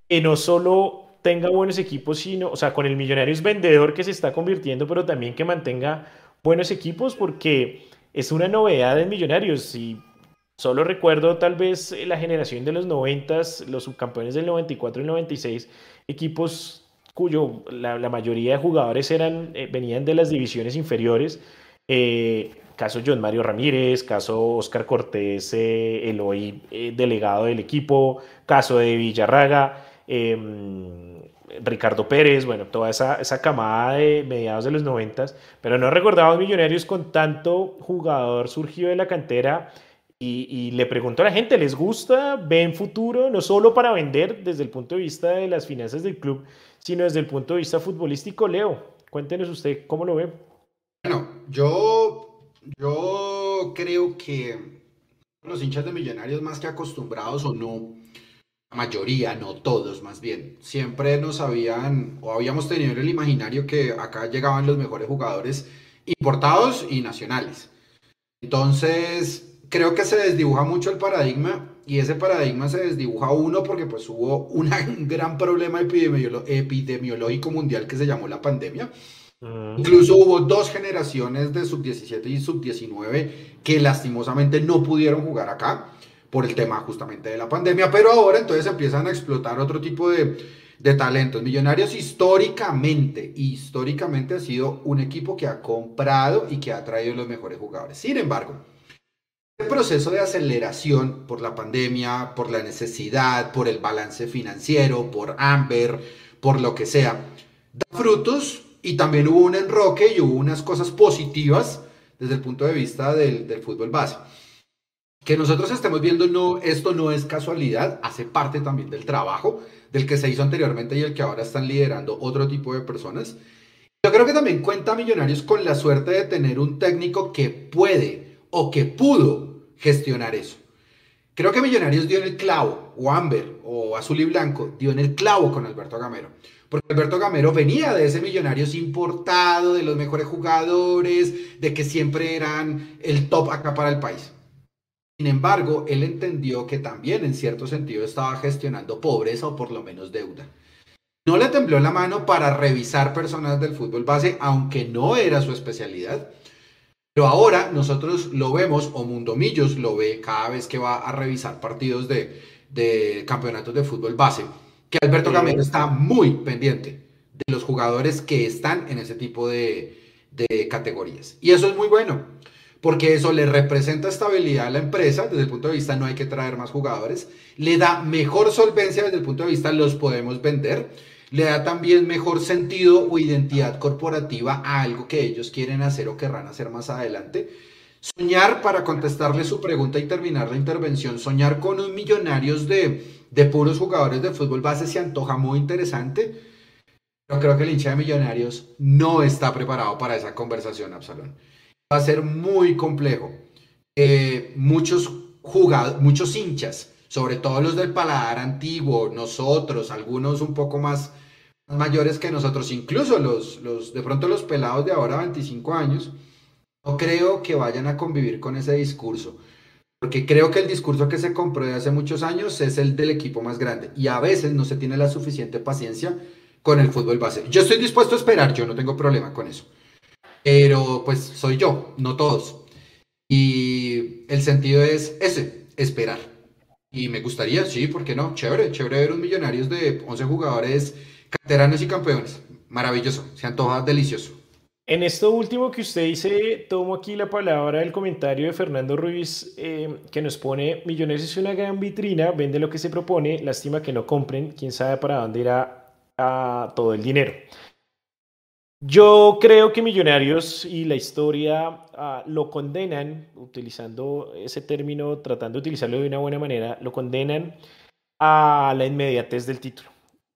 que no solo tenga buenos equipos, sino, o sea, con el Millonarios vendedor que se está convirtiendo, pero también que mantenga buenos equipos, porque es una novedad en Millonarios. Y solo recuerdo tal vez la generación de los 90, los subcampeones del 94 y 96, equipos cuyo la, mayoría de jugadores eran, eh, venían de las divisiones inferiores. Eh, caso John Mario Ramírez, caso Oscar Cortés, eh, el hoy delegado del equipo, caso de Villarraga, em, Ricardo Pérez, bueno, toda esa, esa, camada de mediados de los noventas, pero no recordaba millonarios con tanto jugador surgido de la cantera y, le pregunto a la gente, ¿les gusta? ¿Ven futuro? No solo para vender desde el punto de vista de las finanzas del club, sino desde el punto de vista futbolístico. Leo, cuéntenos usted cómo lo ve. Bueno, yo, yo creo que los hinchas de Millonarios, más que acostumbrados o no, la mayoría, no todos más bien, siempre nos habían o habíamos tenido en el imaginario que acá llegaban los mejores jugadores importados y nacionales. Entonces, creo que se desdibuja mucho el paradigma y ese paradigma se desdibuja uno porque pues hubo un gran problema epidemiológico mundial que se llamó la pandemia. Incluso hubo dos generaciones de sub-17 y sub-19 que lastimosamente no pudieron jugar acá por el tema justamente de la pandemia, pero ahora entonces empiezan a explotar otro tipo de, de talentos. Millonarios históricamente, históricamente ha sido un equipo que ha comprado y que ha traído los mejores jugadores. Sin embargo, proceso de aceleración por la pandemia, por la necesidad, por el balance financiero, por Amber, por lo que sea, da frutos y también hubo un enroque y hubo unas cosas positivas desde el punto de vista del, del fútbol base. Que nosotros estemos viendo no, esto no es casualidad, hace parte también del trabajo del que se hizo anteriormente y el que ahora están liderando otro tipo de personas. Yo creo que también cuenta Millonarios con la suerte de tener un técnico que puede o que pudo gestionar eso. Creo que Millonarios dio en el clavo, o Amber, o Azul y Blanco, dio en el clavo con Alberto Gamero. Porque Alberto Gamero venía de ese Millonarios importado, de los mejores jugadores, de que siempre eran el top acá para el país. Sin embargo, él entendió que también en cierto sentido estaba gestionando pobreza o por lo menos deuda. No le tembló la mano para revisar personas del fútbol base, aunque no era su especialidad pero ahora nosotros lo vemos, o Mundomillos lo ve cada vez que va a revisar partidos de, campeonatos de fútbol base, que Alberto Gamero está muy pendiente de los jugadores que están en ese tipo de, de categorías. Y eso es muy bueno, porque eso le representa estabilidad a la empresa, desde el punto de vista no hay que traer más jugadores, le da mejor solvencia desde el punto de vista los podemos vender le da también mejor sentido o identidad corporativa a algo que ellos quieren hacer o querrán hacer más adelante. Soñar, para contestarle su pregunta y terminar la intervención, soñar con un millonarios de, de puros jugadores de fútbol base se antoja muy interesante, pero creo que el hincha de millonarios no está preparado para esa conversación, Absalón. Va a ser muy complejo. Eh, muchos jugadores, muchos hinchas, sobre todo los del paladar antiguo, nosotros, algunos un poco más mayores que nosotros, incluso los, los, de pronto los pelados de ahora, 25 años, no creo que vayan a convivir con ese discurso. Porque creo que el discurso que se compró de hace muchos años es el del equipo más grande. Y a veces no se tiene la suficiente paciencia con el fútbol base. Yo estoy dispuesto a esperar, yo no tengo problema con eso. Pero pues soy yo, no todos. Y el sentido es ese, esperar. Y me gustaría, sí, ¿por qué no? Chévere, chévere ver un Millonarios de 11 jugadores Canteranos y campeones. Maravilloso. Se antoja delicioso. En esto último que usted dice, tomo aquí la palabra del comentario de Fernando Ruiz, eh, que nos pone, Millonarios es una gran vitrina, vende lo que se propone, lástima que no compren, quién sabe para dónde irá todo el dinero. Yo creo que Millonarios y la historia ah, lo condenan, utilizando ese término, tratando de utilizarlo de una buena manera, lo condenan a la inmediatez del título.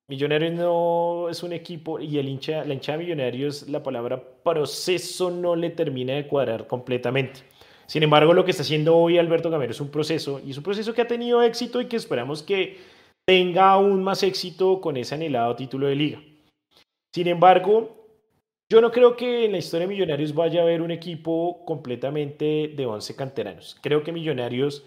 Millonarios no es un equipo y el hincha, la hinchada de Millonarios, la palabra proceso no le termina de cuadrar completamente. Sin embargo, lo que está haciendo hoy Alberto Gamero es un proceso y es un proceso que ha tenido éxito y que esperamos que tenga aún más éxito con ese anhelado título de liga. Sin embargo, yo no creo que en la historia de Millonarios vaya a haber un equipo completamente de 11 canteranos. Creo que Millonarios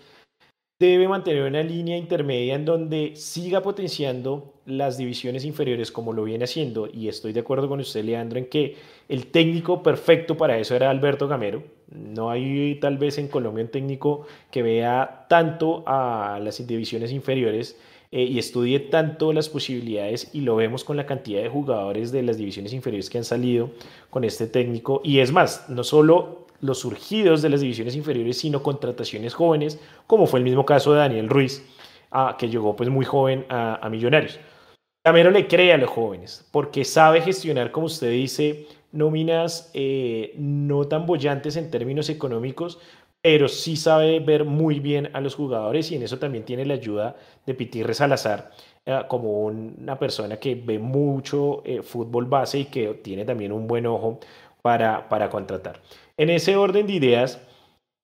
debe mantener una línea intermedia en donde siga potenciando las divisiones inferiores como lo viene haciendo. Y estoy de acuerdo con usted, Leandro, en que el técnico perfecto para eso era Alberto Gamero. No hay tal vez en Colombia un técnico que vea tanto a las divisiones inferiores eh, y estudie tanto las posibilidades y lo vemos con la cantidad de jugadores de las divisiones inferiores que han salido con este técnico. Y es más, no solo los surgidos de las divisiones inferiores, sino contrataciones jóvenes, como fue el mismo caso de Daniel Ruiz, ah, que llegó pues muy joven a, Millonarios. Camero le cree a los jóvenes, porque sabe gestionar, como usted dice, nóminas eh, no tan bollantes en términos económicos, pero sí sabe ver muy bien a los jugadores y en eso también tiene la ayuda de Pitirre Salazar eh, como una persona que ve mucho eh, fútbol base y que tiene también un buen ojo para, para contratar. En ese orden de ideas,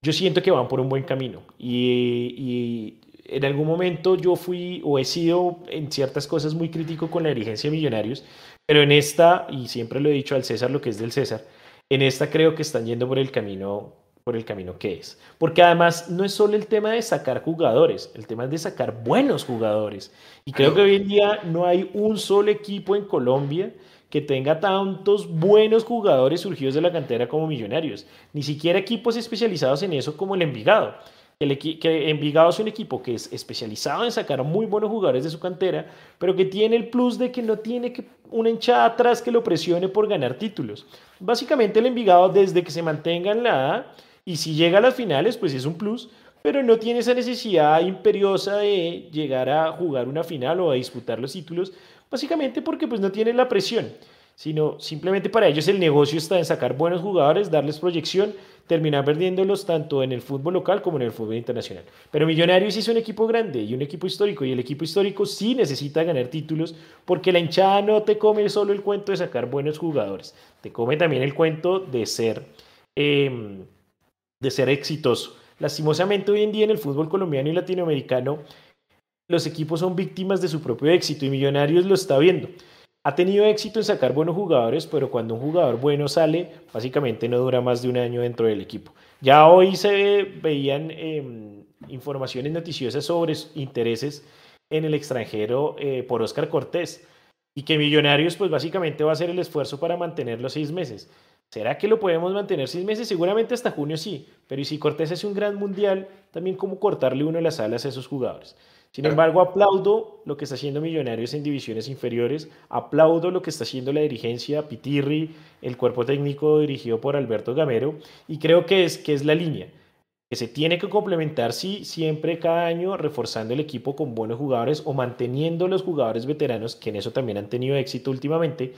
yo siento que van por un buen camino y, y en algún momento yo fui o he sido en ciertas cosas muy crítico con la dirigencia de Millonarios, pero en esta, y siempre lo he dicho al César lo que es del César, en esta creo que están yendo por el camino por el camino que es. Porque además no es solo el tema de sacar jugadores, el tema es de sacar buenos jugadores. Y creo que hoy en día no hay un solo equipo en Colombia que tenga tantos buenos jugadores surgidos de la cantera como Millonarios. Ni siquiera equipos especializados en eso como el Envigado. El que Envigado es un equipo que es especializado en sacar muy buenos jugadores de su cantera, pero que tiene el plus de que no tiene que una hinchada atrás que lo presione por ganar títulos. Básicamente el Envigado desde que se mantenga en la A y si llega a las finales, pues es un plus, pero no tiene esa necesidad imperiosa de llegar a jugar una final o a disputar los títulos, básicamente porque pues no tiene la presión, sino simplemente para ellos el negocio está en sacar buenos jugadores, darles proyección, terminar perdiéndolos tanto en el fútbol local como en el fútbol internacional. Pero Millonarios es un equipo grande y un equipo histórico, y el equipo histórico sí necesita ganar títulos porque la hinchada no te come solo el cuento de sacar buenos jugadores, te come también el cuento de ser... Em, de ser exitoso. Lastimosamente hoy en día en el fútbol colombiano y latinoamericano los equipos son víctimas de su propio éxito y Millonarios lo está viendo. Ha tenido éxito en sacar buenos jugadores, pero cuando un jugador bueno sale, básicamente no dura más de un año dentro del equipo. Ya hoy se veían em, informaciones noticiosas sobre intereses en el extranjero eh, por Oscar Cortés y que Millonarios pues básicamente va a hacer el esfuerzo para mantenerlo seis meses. ¿Será que lo podemos mantener seis meses? Seguramente hasta junio sí, pero y si Cortés es un gran mundial, también como cortarle uno las alas a esos jugadores. Sin embargo, aplaudo lo que está haciendo Millonarios en divisiones inferiores, aplaudo lo que está haciendo la dirigencia, Pitirri, el cuerpo técnico dirigido por Alberto Gamero, y creo que es, que es la línea, que se tiene que complementar, sí, siempre cada año reforzando el equipo con buenos jugadores o manteniendo los jugadores veteranos, que en eso también han tenido éxito últimamente,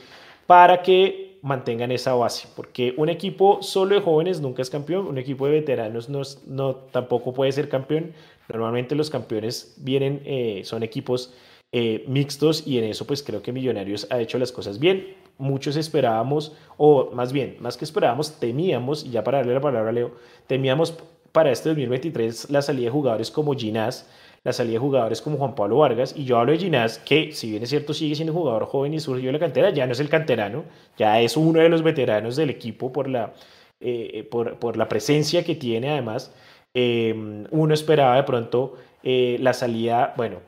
para que mantengan esa base, porque un equipo solo de jóvenes nunca es campeón, un equipo de veteranos no, no tampoco puede ser campeón. Normalmente los campeones vienen, eh, son equipos eh, mixtos y en eso pues creo que Millonarios ha hecho las cosas bien. Muchos esperábamos, o más bien, más que esperábamos, temíamos, y ya para darle la palabra a Leo, temíamos para este 2023 la salida de jugadores como Ginás, la salida de jugadores como Juan Pablo Vargas, y yo hablo de Ginás, que si bien es cierto sigue siendo jugador joven y surgió de la cantera, ya no es el canterano, ya es uno de los veteranos del equipo por la, eh, por, por, la presencia que tiene además. Em, uno esperaba de pronto eh, la salida, bueno,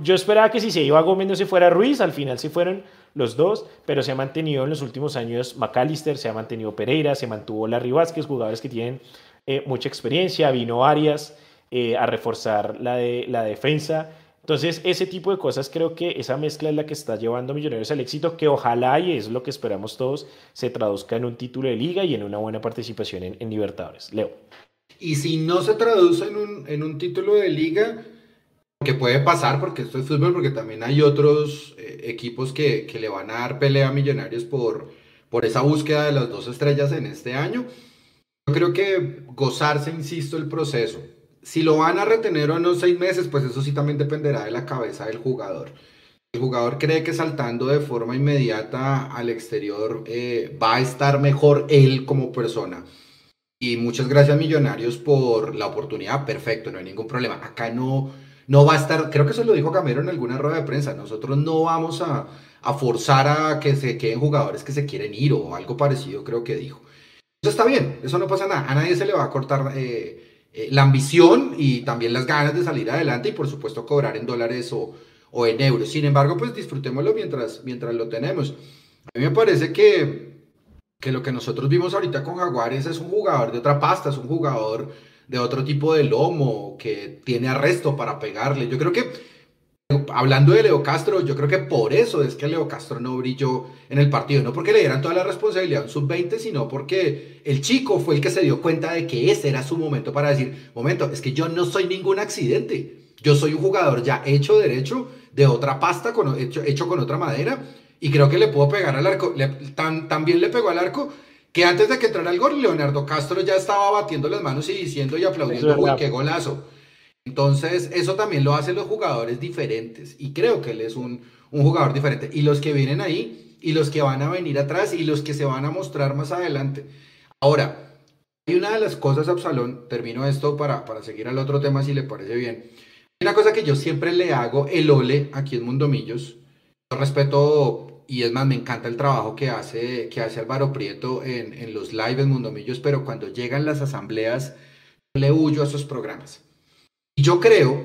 yo esperaba que si se iba Gómez no se fuera Ruiz, al final se fueron los dos, pero se ha mantenido en los últimos años McAllister, se ha mantenido Pereira, se mantuvo Larry Vázquez, jugadores que tienen eh, mucha experiencia, vino Arias, eh, a reforzar la, de, la defensa. Entonces, ese tipo de cosas creo que esa mezcla es la que está llevando a Millonarios al éxito, que ojalá, y es lo que esperamos todos, se traduzca en un título de liga y en una buena participación en, Libertadores. Leo. Y si no se traduce en un, en un título de liga, que puede pasar, porque esto es fútbol, porque también hay otros eh, equipos que, que, le van a dar pelea a Millonarios por, por esa búsqueda de las dos estrellas en este año. Yo creo que gozarse, insisto, el proceso, si lo van a retener o no seis meses, pues eso sí también dependerá de la cabeza del jugador. El jugador cree que saltando de forma inmediata al exterior eh, va a estar mejor él como persona. Y muchas gracias Millonarios por la oportunidad. Perfecto, no hay ningún problema. Acá no, no va a estar, creo que eso lo dijo Camero en alguna rueda de prensa. Nosotros no vamos a, a forzar a que se queden jugadores que se quieren ir o algo parecido, creo que dijo. Eso está bien, eso no pasa nada. A nadie se le va a cortar. Eh, eh, la ambición y también las ganas de salir adelante y por supuesto cobrar en dólares o, o en euros. Sin embargo, pues disfrutémoslo mientras, mientras lo tenemos. A mí me parece que, que lo que nosotros vimos ahorita con Jaguares es un jugador de otra pasta, es un jugador de otro tipo de lomo que tiene arresto para pegarle. Yo creo que Hablando de Leo Castro, yo creo que por eso es que Leo Castro no brilló en el partido, no porque le dieran toda la responsabilidad en sub-20, sino porque el chico fue el que se dio cuenta de que ese era su momento para decir, momento, es que yo no soy ningún accidente, yo soy un jugador ya hecho derecho, de otra pasta, con, hecho, hecho con otra madera, y creo que le puedo pegar al arco, tan, también le pegó al arco que antes de que entrara el gol, Leonardo Castro ya estaba batiendo las manos y diciendo y aplaudiendo, uy, qué golazo. Entonces, eso también lo hacen los jugadores diferentes y creo que él es un, jugador diferente. Y los que vienen ahí y los que van a venir atrás y los que se van a mostrar más adelante. Ahora, hay una de las cosas, Absalón, termino esto para, para seguir al otro tema si le parece bien. Hay una cosa que yo siempre le hago el ole aquí en Mundomillos. Yo respeto y es más, me encanta el trabajo que hace, que hace Álvaro Prieto en, los lives en Mundomillos, pero cuando llegan las asambleas, le huyo a esos programas. Yo creo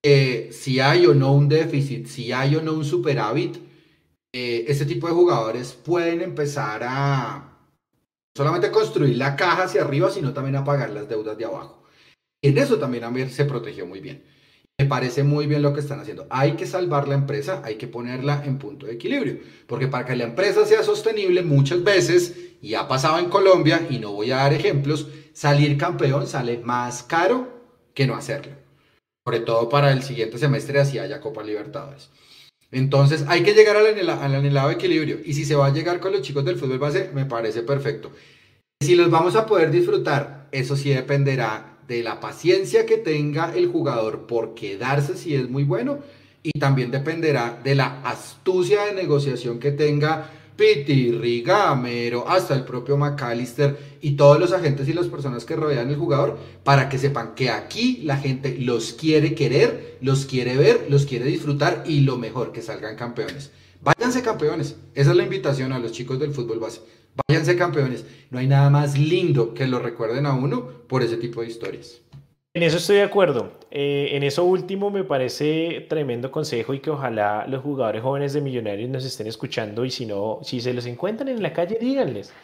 que si hay o no un déficit, si hay o no un superávit, eh, este tipo de jugadores pueden empezar a solamente construir la caja hacia arriba, sino también a pagar las deudas de abajo. En eso también se protegió muy bien. Me parece muy bien lo que están haciendo. Hay que salvar la empresa, hay que ponerla en punto de equilibrio, porque para que la empresa sea sostenible muchas veces, y ha pasado en Colombia, y no voy a dar ejemplos, salir campeón sale más caro que no hacerlo. Sobre todo para el siguiente semestre, así haya Copa Libertadores. Entonces hay que llegar al, anhelado, equilibrio. Y si se va a llegar con los chicos del fútbol base, me parece perfecto. Si los vamos a poder disfrutar, eso sí dependerá de la paciencia que tenga el jugador por quedarse si es muy bueno y también dependerá de la astucia de negociación que tenga Piti, Rigamero, hasta el propio McAllister y todos los agentes y las personas que rodean el jugador para que sepan que aquí la gente los quiere querer, los quiere ver, los quiere disfrutar y lo mejor, que salgan campeones. Váyanse campeones. Esa es la invitación a los chicos del fútbol base. Váyanse campeones. No hay nada más lindo que lo recuerden a uno por ese tipo de historias. En eso estoy de acuerdo. Eh, en eso último me parece tremendo consejo y que ojalá los jugadores jóvenes de Millonarios nos estén escuchando y si no, si se los encuentran en la calle, díganles,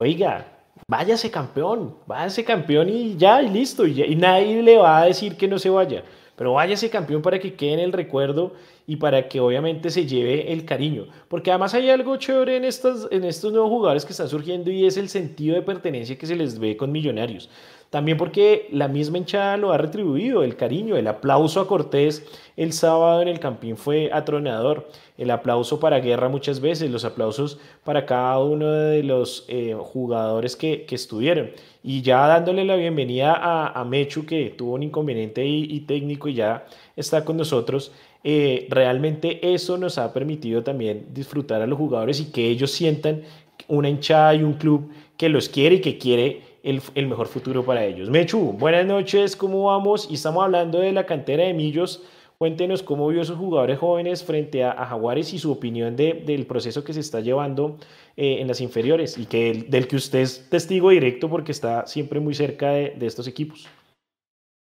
oiga, váyase campeón, váyase campeón y ya, y listo, y, nadie le va a decir que no se vaya, pero váyase campeón para que quede en el recuerdo y para que obviamente se lleve el cariño. Porque además hay algo chévere en estos nuevos jugadores que están surgiendo y es el sentido de pertenencia que se les ve con Millonarios. También porque la misma hinchada lo ha retribuido, el cariño, el aplauso a Cortés el sábado en el Campín fue atronador, el aplauso para Guerra muchas veces, los aplausos para cada uno de los eh, jugadores que, estuvieron. Y ya dándole la bienvenida a, Mechu, que tuvo un inconveniente y, técnico y ya está con nosotros, eh, realmente eso nos ha permitido también disfrutar a los jugadores y que ellos sientan una hinchada y un club que los quiere y que quiere el, mejor futuro para ellos. Mechu, buenas noches, ¿cómo vamos? Y estamos hablando de la cantera de Millos. Cuéntenos cómo vio a esos jugadores jóvenes frente a, Jaguares y su opinión del proceso que se está llevando eh, en las inferiores y que, del que usted es testigo directo porque está siempre muy cerca de, estos equipos.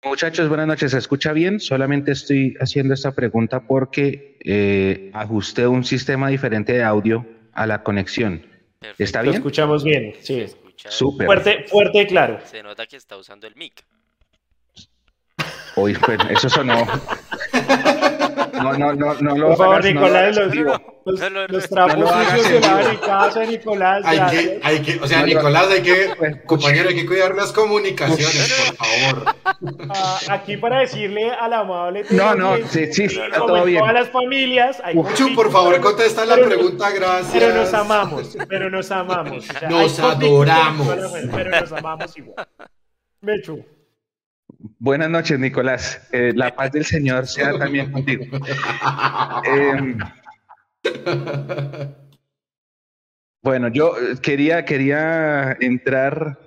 Muchachos, buenas noches. ¿Se escucha bien? Solamente estoy haciendo esta pregunta porque eh, ajusté un sistema diferente de audio a la conexión. ¿Está bien? Lo escuchamos bien, sí. Súper. Fuerte, fuerte y claro. Se nota que está usando el mic. Uy, pues, eso sonó. No, no, no, no lo Por favor, Nicolás, los, los, los, trapos sucios de la casa, Nicolás. Hay que, hay que, o sea, Nicolás, hay que, pues, compañero, hay que cuidar las comunicaciones, por favor. Ah, aquí para decirle al amable. No, no, sí, sí, está todo bien. Todas las familias. Mucho, por favor, contesta la pregunta, gracias. Pero nos amamos, pero nos amamos. nos adoramos. Pero nos amamos igual. Mechu. Buenas noches, Nicolás. Eh, la paz del Señor sea también contigo. Em, bueno, yo quería, quería entrar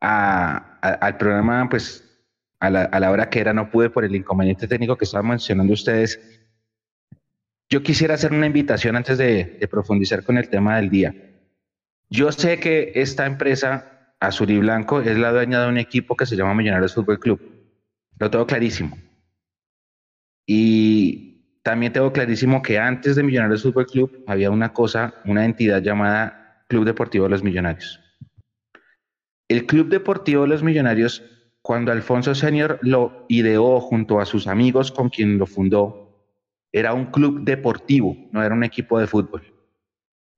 al programa, pues, a la, hora que era, no pude por el inconveniente técnico que estaban mencionando ustedes. Yo quisiera hacer una invitación antes de, de profundizar con el tema del día. Yo sé que esta empresa Azul y Blanco es la dueña de un equipo que se llama Millonarios Fútbol Club. Lo tengo clarísimo. Y también tengo clarísimo que antes de Millonarios Fútbol Club había una cosa, una entidad llamada Club Deportivo de los Millonarios. El Club Deportivo de los Millonarios, cuando Alfonso Senior lo ideó junto a sus amigos con quien lo fundó, era un club deportivo, no era un equipo de fútbol.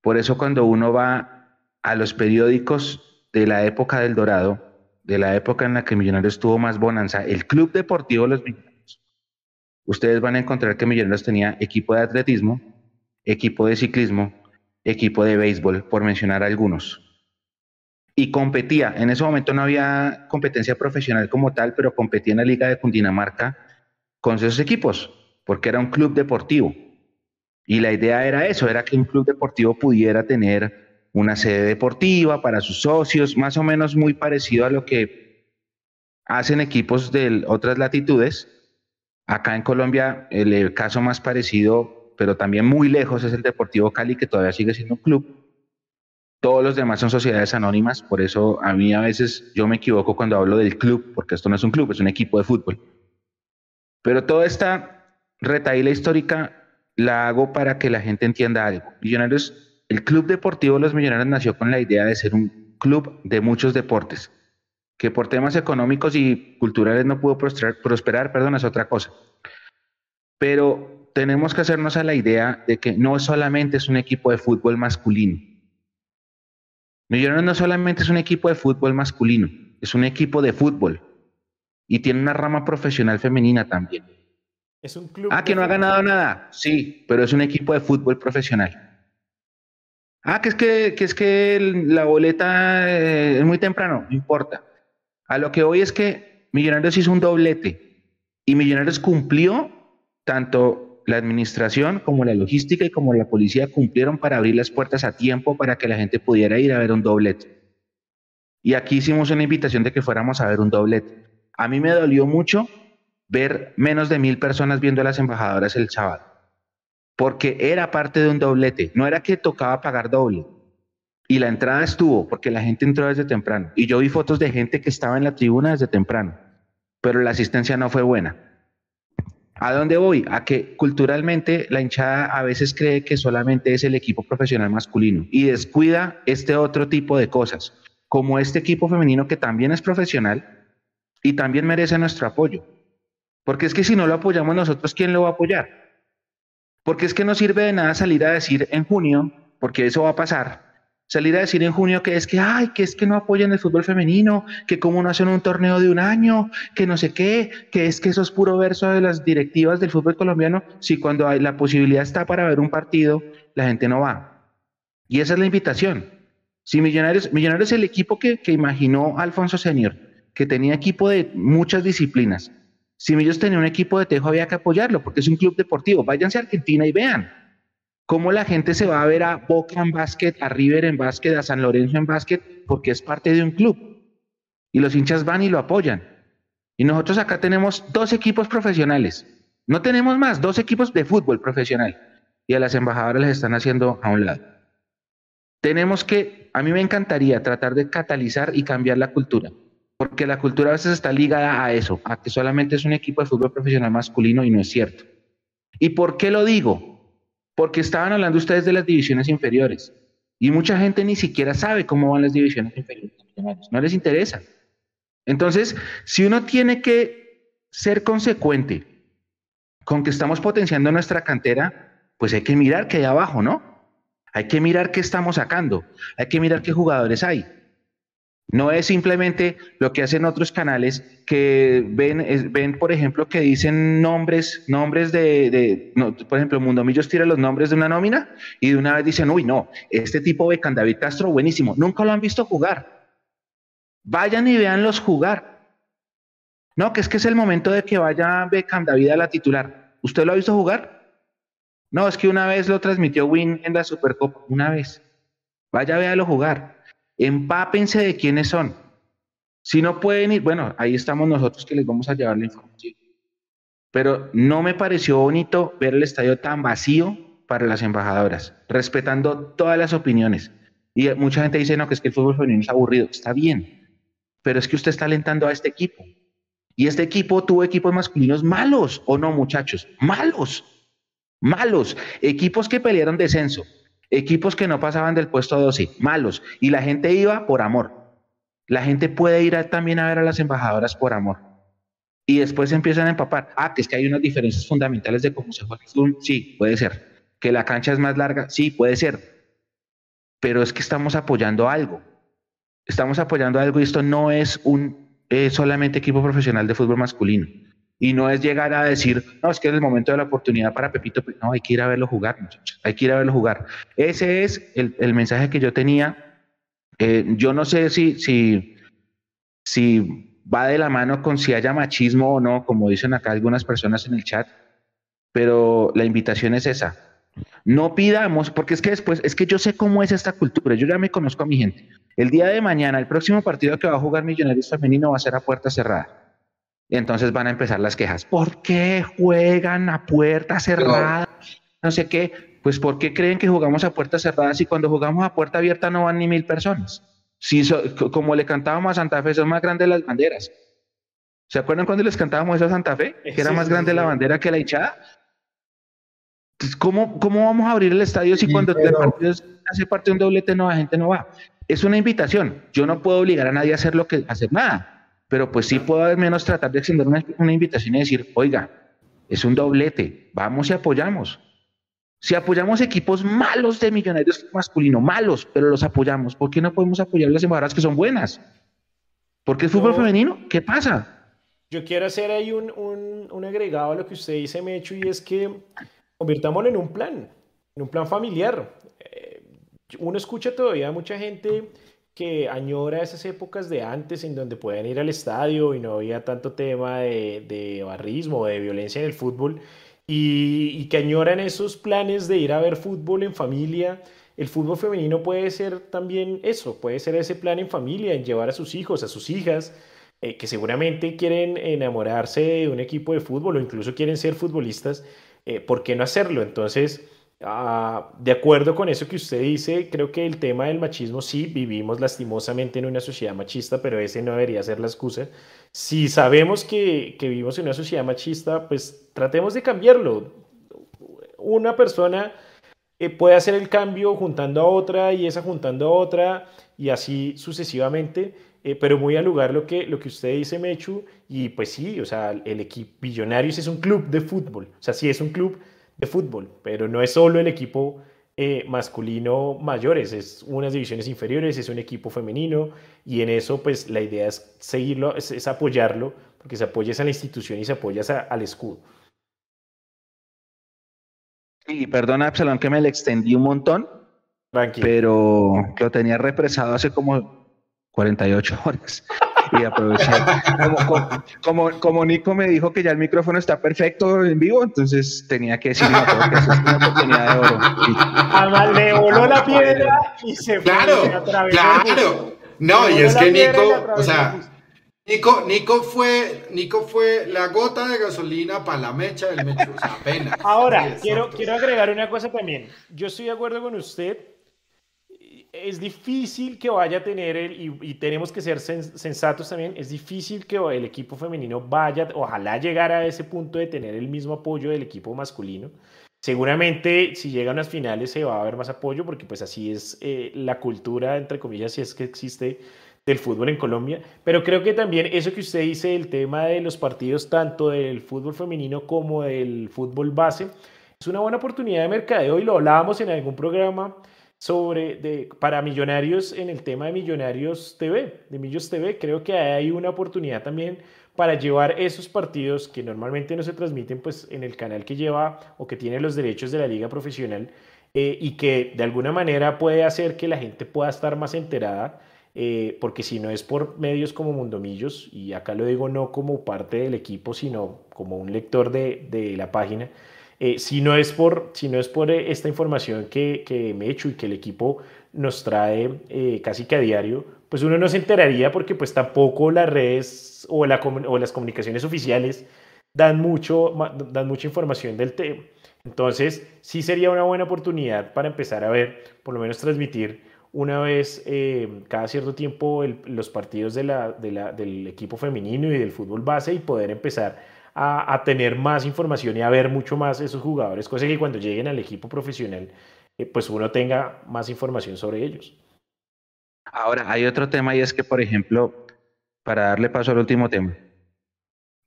Por eso cuando uno va a los periódicos de la época del Dorado, de la época en la que Millonarios tuvo más bonanza, el Club Deportivo Los Millonarios, ustedes van a encontrar que Millonarios tenía equipo de atletismo, equipo de ciclismo, equipo de béisbol, por mencionar algunos. Y competía, en ese momento no había competencia profesional como tal, pero competía en la Liga de Cundinamarca con esos equipos, porque era un club deportivo. Y la idea era eso, era que un club deportivo pudiera tener una sede deportiva para sus socios, más o menos muy parecido a lo que hacen equipos de otras latitudes. Acá en Colombia el caso más parecido, pero también muy lejos, es el Deportivo Cali, que todavía sigue siendo un club. Todos los demás son sociedades anónimas, por eso a mí a veces yo me equivoco cuando hablo del club, porque esto no es un club, es un equipo de fútbol. Pero toda esta retaíla histórica la hago para que la gente entienda algo. Millonarios el Club Deportivo Los Millonarios nació con la idea de ser un club de muchos deportes, que por temas económicos y culturales no pudo prosperar, prosperar perdón, es otra cosa. Pero tenemos que hacernos a la idea de que no solamente es un equipo de fútbol masculino. Millonarios no solamente es un equipo de fútbol masculino, es un equipo de fútbol y tiene una rama profesional femenina también. Es un club. Ah, que no ha ganado nada. Sí, pero es un equipo de fútbol profesional. Ah, que es que, es que la boleta eh, es muy temprano, no importa. A lo que hoy es que Millonarios hizo un doblete y Millonarios cumplió, tanto la administración como la logística y como la policía cumplieron para abrir las puertas a tiempo para que la gente pudiera ir a ver un doblete. Y aquí hicimos una invitación de que fuéramos a ver un doblete. A mí me dolió mucho ver menos de mil personas viendo a las embajadoras el sábado porque era parte de un doblete, no era que tocaba pagar doble. Y la entrada estuvo, porque la gente entró desde temprano. Y yo vi fotos de gente que estaba en la tribuna desde temprano, pero la asistencia no fue buena. ¿A dónde voy? A que culturalmente la hinchada a veces cree que solamente es el equipo profesional masculino y descuida este otro tipo de cosas, como este equipo femenino que también es profesional y también merece nuestro apoyo. Porque es que si no lo apoyamos nosotros, ¿quién lo va a apoyar? Porque es que no sirve de nada salir a decir en junio, porque eso va a pasar, salir a decir en junio que es que, ay, que es que no apoyan el fútbol femenino, que como no hacen un torneo de un año, que no sé qué, que es que eso es puro verso de las directivas del fútbol colombiano, si cuando hay, la posibilidad está para ver un partido, la gente no va. Y esa es la invitación. Si Millonarios, Millonarios es el equipo que, que imaginó Alfonso Senior, que tenía equipo de muchas disciplinas, si ellos tenían un equipo de tejo, había que apoyarlo, porque es un club deportivo. Váyanse a Argentina y vean cómo la gente se va a ver a Boca en básquet, a River en básquet, a San Lorenzo en básquet, porque es parte de un club. Y los hinchas van y lo apoyan. Y nosotros acá tenemos dos equipos profesionales. No tenemos más, dos equipos de fútbol profesional. Y a las embajadoras les están haciendo a un lado. Tenemos que, a mí me encantaría tratar de catalizar y cambiar la cultura porque la cultura a veces está ligada a eso, a que solamente es un equipo de fútbol profesional masculino y no es cierto. ¿Y por qué lo digo? Porque estaban hablando ustedes de las divisiones inferiores y mucha gente ni siquiera sabe cómo van las divisiones inferiores, no les interesa. Entonces, si uno tiene que ser consecuente con que estamos potenciando nuestra cantera, pues hay que mirar qué hay abajo, ¿no? Hay que mirar qué estamos sacando, hay que mirar qué jugadores hay. No es simplemente lo que hacen otros canales que ven, ven por ejemplo, que dicen nombres, nombres de, por ejemplo, Mundo Millos tira los nombres de una nómina y de una vez dicen, uy, no, este tipo Beckham David Castro, buenísimo, nunca lo han visto jugar. Vayan y véanlos jugar. No, que es que es el momento de que vaya Beckham David a la titular. ¿Usted lo ha visto jugar? No, es que una vez lo transmitió Win en la Supercopa, una vez. Vaya, véalo jugar. Empápense de quiénes son. Si no pueden ir, bueno, ahí estamos nosotros que les vamos a llevar la información. Pero no me pareció bonito ver el estadio tan vacío para las embajadoras, respetando todas las opiniones. Y mucha gente dice, no, que es que el fútbol femenino es aburrido. Está bien, pero es que usted está alentando a este equipo. Y este equipo tuvo equipos masculinos malos, ¿o no, muchachos? Malos, malos. Equipos que pelearon descenso, equipos que no pasaban del puesto 12, malos. Y la gente iba por amor. La gente puede ir también a ver a las embajadoras por amor. Y después empiezan a empapar. Ah, que es que hay unas diferencias fundamentales de cómo se juega el fútbol. Sí, puede ser. Que la cancha es más larga. Sí, puede ser. Pero es que estamos apoyando algo. Estamos apoyando algo y esto no es un solamente equipo profesional de fútbol masculino. Y no es llegar a decir, no, es que es el momento de la oportunidad para Pepito. No, hay que ir a verlo jugar, muchachos. Hay que ir a verlo jugar. Ese es el, mensaje que yo tenía. Eh, yo no sé si, si, si va de la mano con si haya machismo o no, como dicen acá algunas personas en el chat, pero la invitación es esa. No pidamos, porque es que después, es que yo sé cómo es esta cultura, yo ya me conozco a mi gente. El día de mañana, el próximo partido que va a jugar Millonarios Femenino va a ser a puerta cerrada. Entonces van a empezar las quejas. ¿Por qué juegan a puerta cerrada? No sé qué. Pues ¿por qué creen que jugamos a puerta cerrada si cuando jugamos a puerta abierta no van ni mil personas? Si como le cantábamos a Santa Fe, son más grandes las banderas. ¿Se acuerdan cuando les cantábamos eso a Santa Fe? Que era más grande la bandera que la hinchada. ¿cómo, ¿Cómo vamos a abrir el estadio si cuando hace parte de un doblete no, la gente no va? Es una invitación. Yo no puedo obligar a nadie a hacer lo que hacer nada pero pues sí puedo al menos tratar de extender una, invitación y decir, oiga, es un doblete, vamos y apoyamos. Si apoyamos equipos malos de millonarios masculino, malos, pero los apoyamos, ¿por qué no podemos apoyar las embajadas que son buenas? Porque el fútbol femenino, ¿qué pasa? Yo quiero hacer ahí un, un, agregado a lo que usted dice, Mecho, y es que convirtámoslo en un plan, en un plan familiar. Eh, uno escucha todavía a mucha gente que añora esas épocas de antes en donde podían ir al estadio y no había tanto tema de, de barrismo de violencia en el fútbol y, que añoran esos planes de ir a ver fútbol en familia. El fútbol femenino puede ser también eso, puede ser ese plan en familia, en llevar a sus hijos, a sus hijas, eh, que seguramente quieren enamorarse de un equipo de fútbol o incluso quieren ser futbolistas, eh, ¿por qué no hacerlo? Entonces, Ah, de acuerdo con eso que usted dice, creo que el tema del machismo sí vivimos lastimosamente en una sociedad machista, pero ese no debería ser la excusa. Si sabemos que, vivimos en una sociedad machista, pues tratemos de cambiarlo. Una persona eh, puede hacer el cambio juntando a otra y esa juntando a otra y así sucesivamente, eh, pero muy al lugar lo que, lo que usted dice, Mechu, y pues sí, o sea, el equipo Billonarios es un club de fútbol, o sea, sí es un club de fútbol, pero no es solo el equipo eh, masculino mayores, es unas divisiones inferiores, es un equipo femenino y en eso pues la idea es seguirlo, es, apoyarlo, porque se apoya a la institución y se apoya al escudo. Y perdona, Absalón, que me le extendí un montón, pero lo tenía represado hace como 48 horas y aprovechar. Como, como, Nico me dijo que ya el micrófono está perfecto en vivo, entonces tenía que decir que es una oportunidad de oro. Además, le voló la piedra y se fue. Claro, claro. No, y es que Nico, o sea, Nico, Nico, fue, Nico fue la gota de gasolina para la mecha del metro, o sea, apenas. Ahora, quiero, quiero agregar una cosa también. Yo estoy de acuerdo con usted es difícil que vaya a tener, el, y, tenemos que ser sensatos también, es difícil que el equipo femenino vaya, ojalá llegara a ese punto de tener el mismo apoyo del equipo masculino. Seguramente si llegan las finales se va a ver más apoyo porque pues así es eh, la cultura, entre comillas, si es que existe del fútbol en Colombia, pero creo que también eso que usted dice, el tema de los partidos tanto del fútbol femenino como del fútbol base, es una buena oportunidad de mercadeo y lo hablábamos en algún programa sobre de, para millonarios en el tema de Millonarios TV, de Millos TV, creo que hay una oportunidad también para llevar esos partidos que normalmente no se transmiten pues en el canal que lleva o que tiene los derechos de la liga profesional eh, y que de alguna manera puede hacer que la gente pueda estar más enterada eh, porque si no es por medios como Mundomillos, y acá lo digo no como parte del equipo, sino como un lector de, de la página, eh, si, no es por, si no es por eh, esta información que, que me echo y que el equipo nos trae casi que a diario, pues uno no se enteraría porque pues tampoco las redes o, la, o las comunicaciones oficiales dan, mucho, dan mucha información del tema. Entonces, sí sería una buena oportunidad para empezar a ver, por lo menos transmitir una vez eh, cada cierto tiempo los partidos de la, del equipo femenino y del fútbol base y poder empezar a, tener más información y a ver mucho más esos jugadores, cosa que cuando lleguen al equipo profesional, eh, pues uno tenga más información sobre ellos. Ahora, hay otro tema y es que, por ejemplo, para darle paso al último tema,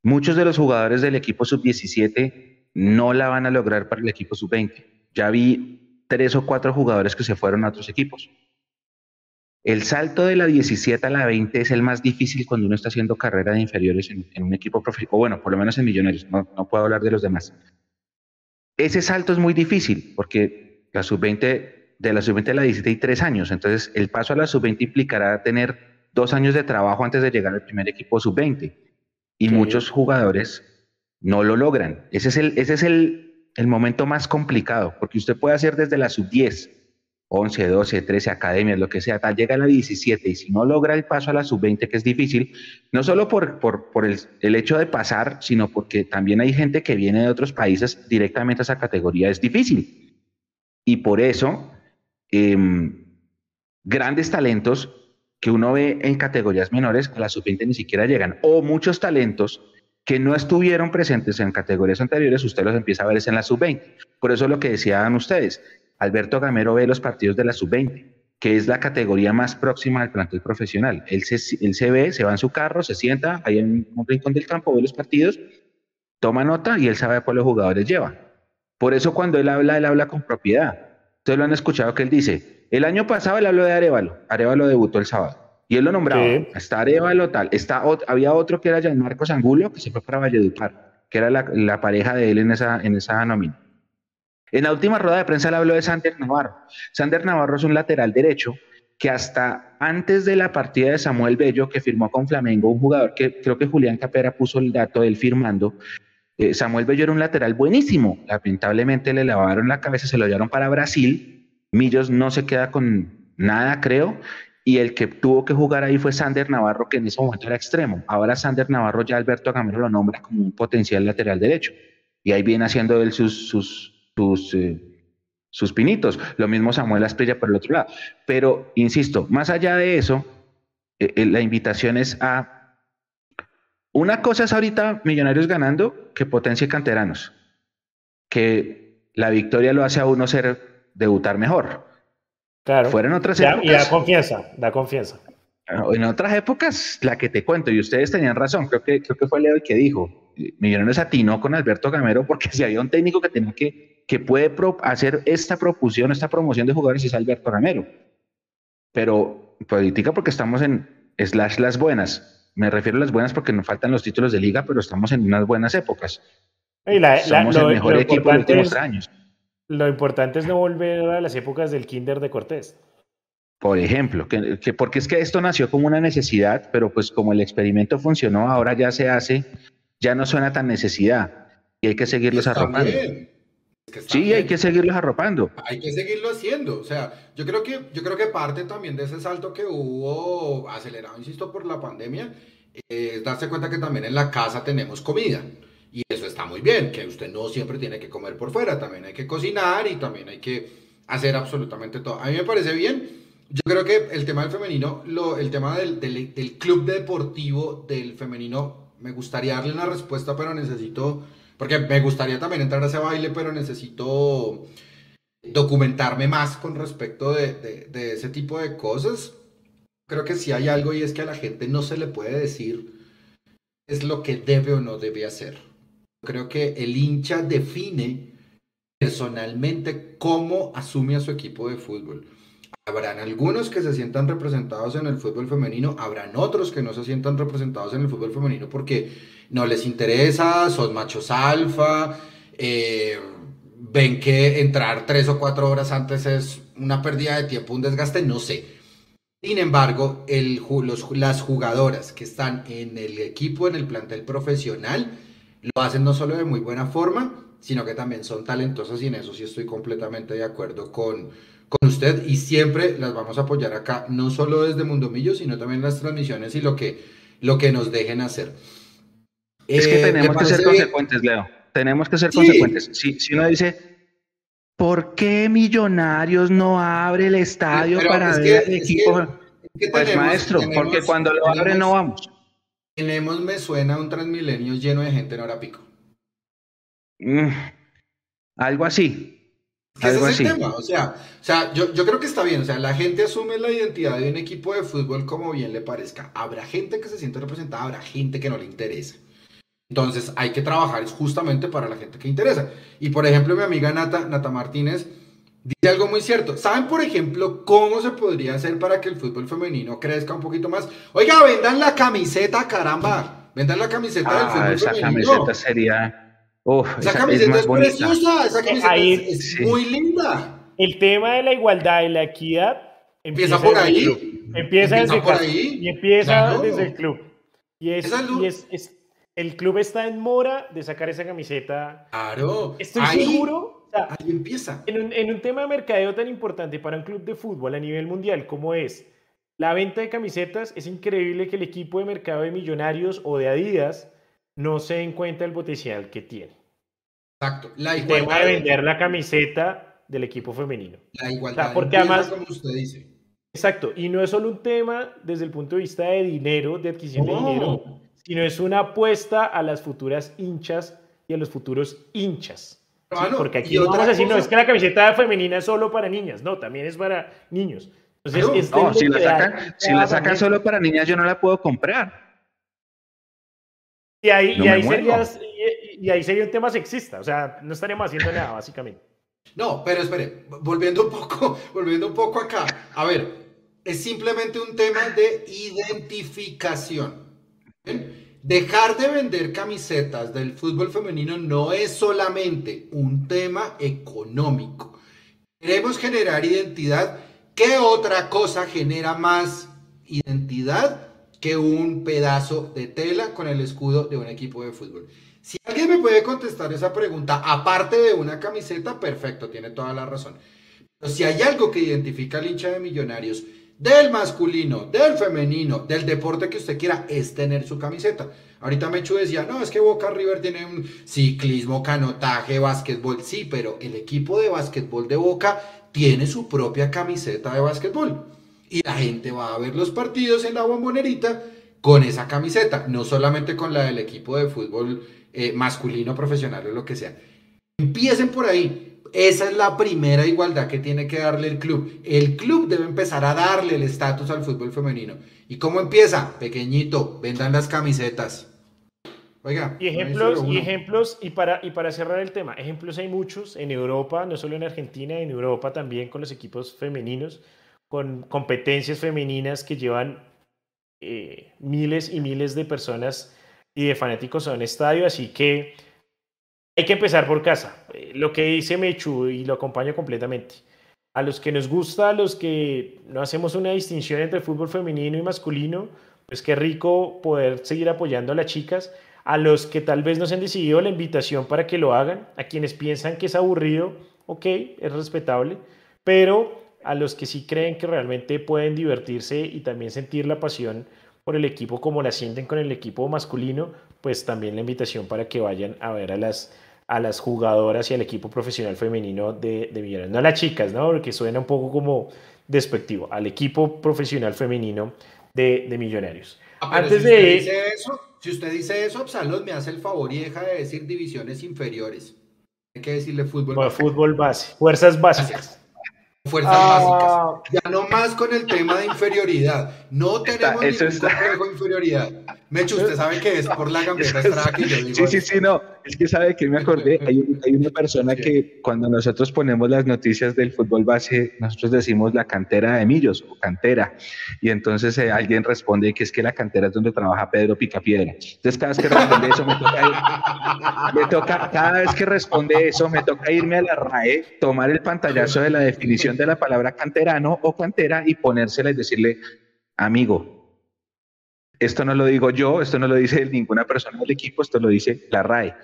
muchos de los jugadores del equipo sub-17 no la van a lograr para el equipo sub-20. Ya vi tres o cuatro jugadores que se fueron a otros equipos. El salto de la 17 a la 20 es el más difícil cuando uno está haciendo carrera de inferiores en, un equipo profesional, o bueno, por lo menos en Millonarios, no, puedo hablar de los demás. Ese salto es muy difícil porque la sub-20, de la sub-20 a la 17 hay tres años, entonces el paso a la sub-20 implicará tener dos años de trabajo antes de llegar al primer equipo sub-20 y muchos jugadores no lo logran. Ese es, el, ese es el, el momento más complicado porque usted puede hacer desde la sub-10 11, 12, 13 academias, lo que sea, tal, llega a la 17 y si no logra el paso a la sub-20, que es difícil, no solo por, el, hecho de pasar, sino porque también hay gente que viene de otros países directamente a esa categoría, es difícil. Y por eso, em, grandes talentos que uno ve en categorías menores, a la sub-20 ni siquiera llegan, o muchos talentos que no estuvieron presentes en categorías anteriores, usted los empieza a ver en la sub-20. Por eso es lo que decían ustedes, Alberto Gamero ve los partidos de la sub-20, que es la categoría más próxima al plantel profesional. Él se, ve, se va en su carro, se sienta ahí en un rincón del campo, ve los partidos, toma nota y él sabe a cuáles jugadores lleva. Por eso cuando él habla, él habla con propiedad. Ustedes lo han escuchado que él dice, el año pasado él habló de Arevalo, Arevalo debutó el sábado. Y él lo nombraba, está Arevalo tal, está, había otro que era Jean Marcos Angulo, que se fue para Valledupar, que era la, pareja de él en esa, en esa nómina. En la última rueda de prensa le habló de Sander Navarro. Sander Navarro es un lateral derecho que hasta antes de la partida de Samuel Bello, que firmó con Flamengo, un jugador que creo que Julián Capera puso el dato de él firmando, eh, Samuel Bello era un lateral buenísimo. Lamentablemente le lavaron la cabeza, se lo llevaron para Brasil. Millos no se queda con nada, creo. Y el que tuvo que jugar ahí fue Sander Navarro, que en ese momento era extremo. Ahora Sander Navarro ya Alberto Gamero lo nombra como un potencial lateral derecho. Y ahí viene haciendo él sus, sus sus, eh, sus pinitos. Lo mismo Samuel Asprilla por el otro lado. Pero, insisto, más allá de eso, eh, eh, la invitación es a... Una cosa es ahorita Millonarios ganando que potencie canteranos, que la victoria lo hace a uno ser debutar mejor. Claro. Fueron otras épocas. Y da confianza, da confianza. En otras épocas, la que te cuento, y ustedes tenían razón, creo que, creo que fue Leo el que dijo, Millonarios atinó con Alberto Gamero porque si había un técnico que tenía que que puede hacer esta propusión, esta promoción de jugadores es Alberto Ramero. Pero política porque estamos en slash las buenas. Me refiero a las buenas porque nos faltan los títulos de liga, pero estamos en unas buenas épocas. Somos el mejor equipo de los últimos años. Lo importante es no volver a las épocas del Kinder de Cortés. Por ejemplo, que, porque es que esto nació como una necesidad, pero pues como el experimento funcionó, ahora ya se hace, ya no suena tan necesidad y hay que seguirlos arropando sí, hay que seguirlos arropando. Hay que seguirlo haciendo. O sea, yo creo que, yo creo que parte también de ese salto que hubo acelerado, insisto, por la pandemia, es darse cuenta que también en la casa tenemos comida. Y eso está muy bien, que usted no siempre tiene que comer por fuera, también hay que cocinar y también hay que hacer absolutamente todo. A mí me parece bien. Yo creo que el tema del femenino, lo, el tema del, del, club deportivo del femenino, me gustaría darle una respuesta, pero necesito porque me gustaría también entrar a ese baile, pero necesito documentarme más con respecto de, ese tipo de cosas. creo que si hay algo y es que a la gente no se le puede decir es lo que debe o no debe hacer. Creo que el hincha define personalmente cómo asume a su equipo de fútbol. Habrán algunos que se sientan representados en el fútbol femenino, habrán otros que no se sientan representados en el fútbol femenino porque no les interesa, son machos alfa, eh, ven que entrar tres o cuatro horas antes es una pérdida de tiempo, un desgaste, no sé. Sin embargo, el, las jugadoras que están en el equipo, en el plantel profesional, lo hacen no solo de muy buena forma, sino que también son talentosas y en eso sí estoy completamente de acuerdo con, con usted y siempre las vamos a apoyar acá, no solo desde Mundomillo, sino también las transmisiones y lo que, lo que nos dejen hacer. Es que eh, tenemos que ser consecuentes, Leo. Tenemos que ser consecuentes. Si, si uno dice, ¿Por qué Millonarios no abre el estadio para ver el equipo? pues maestro, porque cuando lo abre no vamos. Tenemos, me suena un Transmilenio lleno de gente en hora pico. Mm, algo así. Algo así. O sea, o sea yo, yo, creo que está bien. O sea, la gente asume la identidad de un equipo de fútbol como bien le parezca. Habrá gente que se siente representada, habrá gente que no le interesa. Entonces hay que trabajar justamente para la gente que interesa. Y por ejemplo, mi amiga Nata, Nata Martínez dice algo muy cierto. ¿Saben, por ejemplo, cómo se podría hacer para que el fútbol femenino crezca un poquito más? Oiga, vendan la camiseta, caramba. Vendan la camiseta del ah, fútbol esa femenino. Esa camiseta sería... esa, camiseta es, preciosa, esa camiseta es, muy linda. El tema de la igualdad y la equidad empieza, por ahí. Empieza, desde por ahí. Y empieza desde el club. Y es, y es el club está en mora de sacar esa camiseta. Claro. Estoy seguro. ahí empieza. En un, tema de mercadeo tan importante para un club de fútbol a nivel mundial como es la venta de camisetas, es increíble que el equipo de mercado de Millonarios o de Adidas no se den cuenta del potencial que tiene. Exacto. La igualdad. El tema de vender la camiseta del equipo femenino. La igualdad. porque además, como usted dice. Exacto. Y no es solo un tema desde el punto de vista de dinero, de adquisición de dinero sino es una apuesta a las futuras hinchas y a los futuros hinchas. Porque aquí no vamos a decir, no, es que la camiseta femenina es solo para niñas, no, también es para niños. Entonces, no, si la, sacan, si la sacan solo para niñas, yo no la puedo comprar. Y ahí, y, ahí sería, y, ahí sería un tema sexista, o sea, no estaríamos haciendo nada, básicamente. No, pero espere, volviendo un poco, volviendo un poco acá. A ver, es simplemente un tema de identificación. Dejar de vender camisetas del fútbol femenino no es solamente un tema económico. Queremos generar identidad. ¿Qué otra cosa genera más identidad que un pedazo de tela con el escudo de un equipo de fútbol? Si alguien me puede contestar esa pregunta, aparte de una camiseta, perfecto, tiene toda la razón. Pero si hay algo que identifica al hincha de millonarios, del masculino, del femenino, del deporte que usted quiera, es tener su camiseta. Ahorita Mechu decía, no, es que Boca River tiene un ciclismo, canotaje, básquetbol. Sí, pero el equipo de básquetbol de Boca tiene su propia camiseta de básquetbol. Y la gente va a ver los partidos en la bombonerita con esa camiseta, no solamente con la del equipo de fútbol eh, masculino, profesional o lo que sea. Empiecen por ahí. Esa es la primera igualdad que tiene que darle el club. El club debe empezar a darle el estatus al fútbol femenino. ¿Y cómo empieza? Pequeñito, vendan las camisetas. Oiga. Y ejemplos, y ejemplos, y para, y para cerrar el tema, ejemplos hay muchos en Europa, no solo en Argentina, en Europa también con los equipos femeninos, con competencias femeninas que llevan eh, miles y miles de personas y de fanáticos a un estadio, así que hay que empezar por casa. Eh, lo que dice Mechu y lo acompaño completamente. A los que nos gusta, a los que no hacemos una distinción entre fútbol femenino y masculino, pues qué rico poder seguir apoyando a las chicas. A los que tal vez no se han decidido la invitación para que lo hagan, a quienes piensan que es aburrido, ok, es respetable, pero a los que sí creen que realmente pueden divertirse y también sentir la pasión por el equipo como la sienten con el equipo masculino, pues también la invitación para que vayan a ver a las a las jugadoras y al equipo profesional femenino de, de Millonarios. No a las chicas, ¿no? Porque suena un poco como despectivo, al equipo profesional femenino de, de Millonarios. Ah, Antes si de... Usted dice eso, si usted dice eso, Absalón me hace el favor y deja de decir divisiones inferiores. Hay que decirle fútbol base. Fútbol base, fuerzas básicas. Fuerzas Ah. básicas. Ya no más con el tema de inferioridad. No tenemos eso ningún complejo de inferioridad. Mecho, usted sabe que es por la gambeta estrada que yo digo. Sí, sí, sí, no. Es que sabe que me acordé. Hay, un- hay una persona Sí. que cuando nosotros ponemos las noticias del fútbol base, nosotros decimos la cantera de Millos o cantera. Y entonces eh, alguien responde que es que la cantera es donde trabaja Pedro Picapiedra. Entonces cada vez que responde eso me toca, ir- me toca, cada vez que responde eso me toca irme a la RAE, tomar el pantallazo de la definición de la palabra canterano o cantera y ponérsela y decirle, amigo, esto no lo digo yo, esto no lo dice ninguna persona del equipo, esto lo dice la RAE.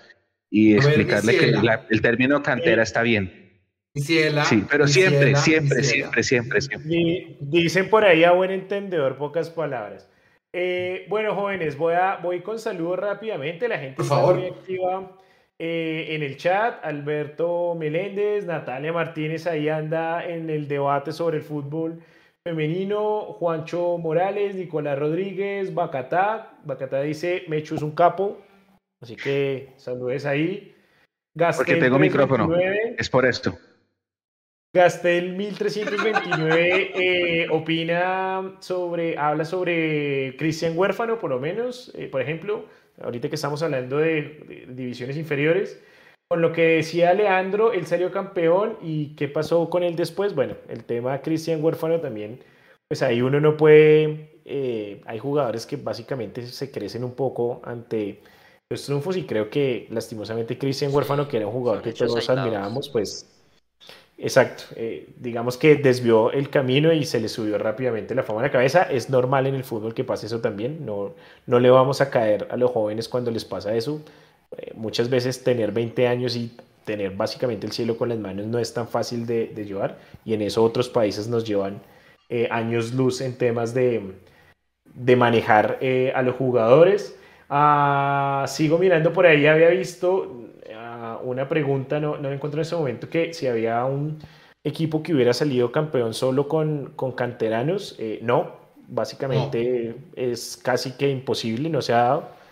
Y ver, explicarle que la- el término cantera está bien. Sí, pero siempre, siempre, siempre, siempre, siempre. Di- Dicen por ahí a buen entendedor pocas palabras. Eh, bueno, jóvenes, voy, a, voy con saludos rápidamente. La gente Por está favor. muy activa eh, en el chat. Alberto Meléndez, Natalia Martínez ahí anda en el debate sobre el fútbol femenino. Juancho Morales, Nicolás Rodríguez, Bacatá. Bacatá dice, Mecho es un capo. Así que saludes ahí. Porque tengo micrófono. 329. Es por esto. Gastel 1329 eh, opina sobre, habla sobre Cristian Huérfano, por lo menos, eh, por ejemplo, ahorita que estamos hablando de, de divisiones inferiores. Con lo que decía Leandro, él salió campeón y qué pasó con él después. Bueno, el tema Cristian Huérfano también, pues ahí uno no puede, eh, hay jugadores que básicamente se crecen un poco ante los triunfos y creo que lastimosamente Cristian Huérfano, que era un jugador que todos admirábamos, pues Exacto, eh, digamos que desvió el camino y se le subió rápidamente la fama a la cabeza. Es normal en el fútbol que pase eso también. No, no le vamos a caer a los jóvenes cuando les pasa eso. Eh, muchas veces tener 20 años y tener básicamente el cielo con las manos no es tan fácil de, de llevar y en eso otros países nos llevan eh, años luz en temas de, de manejar a los jugadores. Ah, sigo mirando por ahí, había visto una pregunta, no, no encuentro en ese momento, que si había un equipo que hubiera salido campeón solo con, con canteranos. Eh, no, básicamente es casi que imposible, no se ha dado.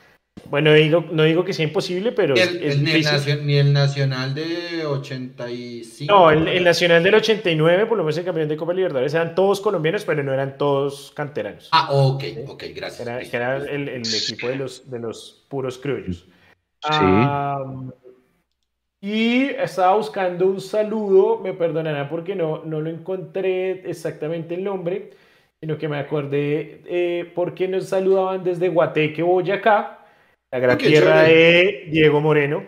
Bueno, digo, no digo que sea imposible, pero el, es el- ni, el ni el Nacional de 85. No, el, el Nacional del 89, por lo menos el campeón de Copa Libertadores, eran todos colombianos, pero no eran todos canteranos. Ah, ok, ok, gracias. Era, era el, el equipo de los, de los puros criollos. Sí. Am, y estaba buscando un saludo, me perdonarán porque no, no lo encontré exactamente el nombre, sino que me acordé eh, porque nos saludaban desde Guateque, Boyacá, la gran qué tierra de Diego Moreno.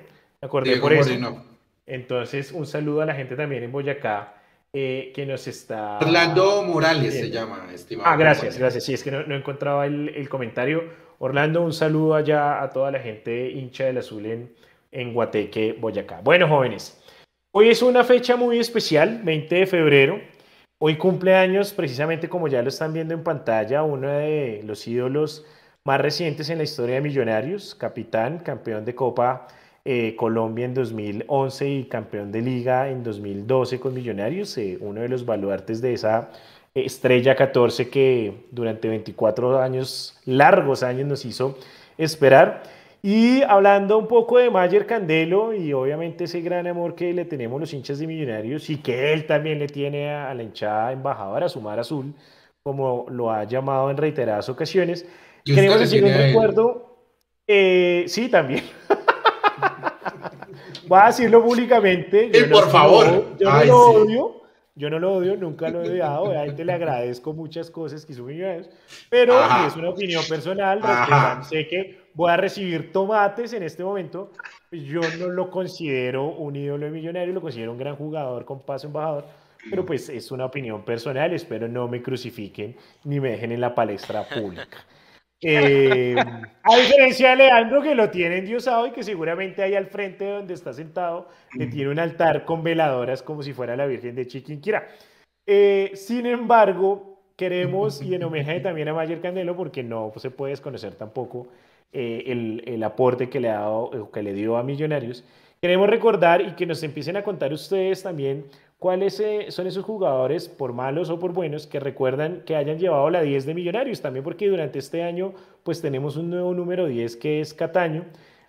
Me acordé Diego por eso. Moreno. Entonces, un saludo a la gente también en Boyacá eh, que nos está... Orlando Morales se llama, estimado. Ah, gracias, gracias. Sí, es que no, no encontraba el, el comentario. Orlando, un saludo allá a toda la gente hincha del azul en, en Guateque, Boyacá. Bueno, jóvenes, hoy es una fecha muy especial, 20 de febrero. Hoy cumple años, precisamente como ya lo están viendo en pantalla, uno de los ídolos más recientes en la historia de Millonarios, capitán, campeón de Copa eh, Colombia en 2011 y campeón de Liga en 2012 con Millonarios, eh, uno de los baluartes de esa estrella 14 que durante 24 años, largos años, nos hizo esperar. Y hablando un poco de Mayer Candelo y obviamente ese gran amor que le tenemos los hinchas de Millonarios y que él también le tiene a, la hinchada embajadora, su mar azul, como lo ha llamado en reiteradas ocasiones. ¿Y usted Queremos decir un recuerdo. eh, sí, también. Voy a decirlo públicamente. Sí, por lo- favor. Yo no Ay, lo sí. odio. Yo no lo odio, nunca lo he odiado. Obviamente le agradezco muchas cosas que hizo Millonarios. Pero Ajá. es una opinión personal. Sé que voy a recibir tomates en este momento. Yo no lo considero un ídolo de Millonarios, lo considero un gran jugador con paso embajador. Pero pues es una opinión personal. Espero no me crucifiquen ni me dejen en la palestra pública. Eh, a diferencia de Leandro, que lo tiene endiosado y que seguramente ahí al frente de donde está sentado le tiene un altar con veladoras como si fuera la Virgen de Chiquinquirá. Eh, sin embargo, queremos, y en homenaje también a Mayer Candelo, porque no se puede desconocer tampoco eh, el, el aporte que le, ha dado, que le dio a Millonarios, queremos recordar y que nos empiecen a contar ustedes también cuáles eh, son esos jugadores, por malos o por buenos, que recuerdan que hayan llevado la 10 de Millonarios, también porque durante este año pues tenemos un nuevo número 10 que es Cataño.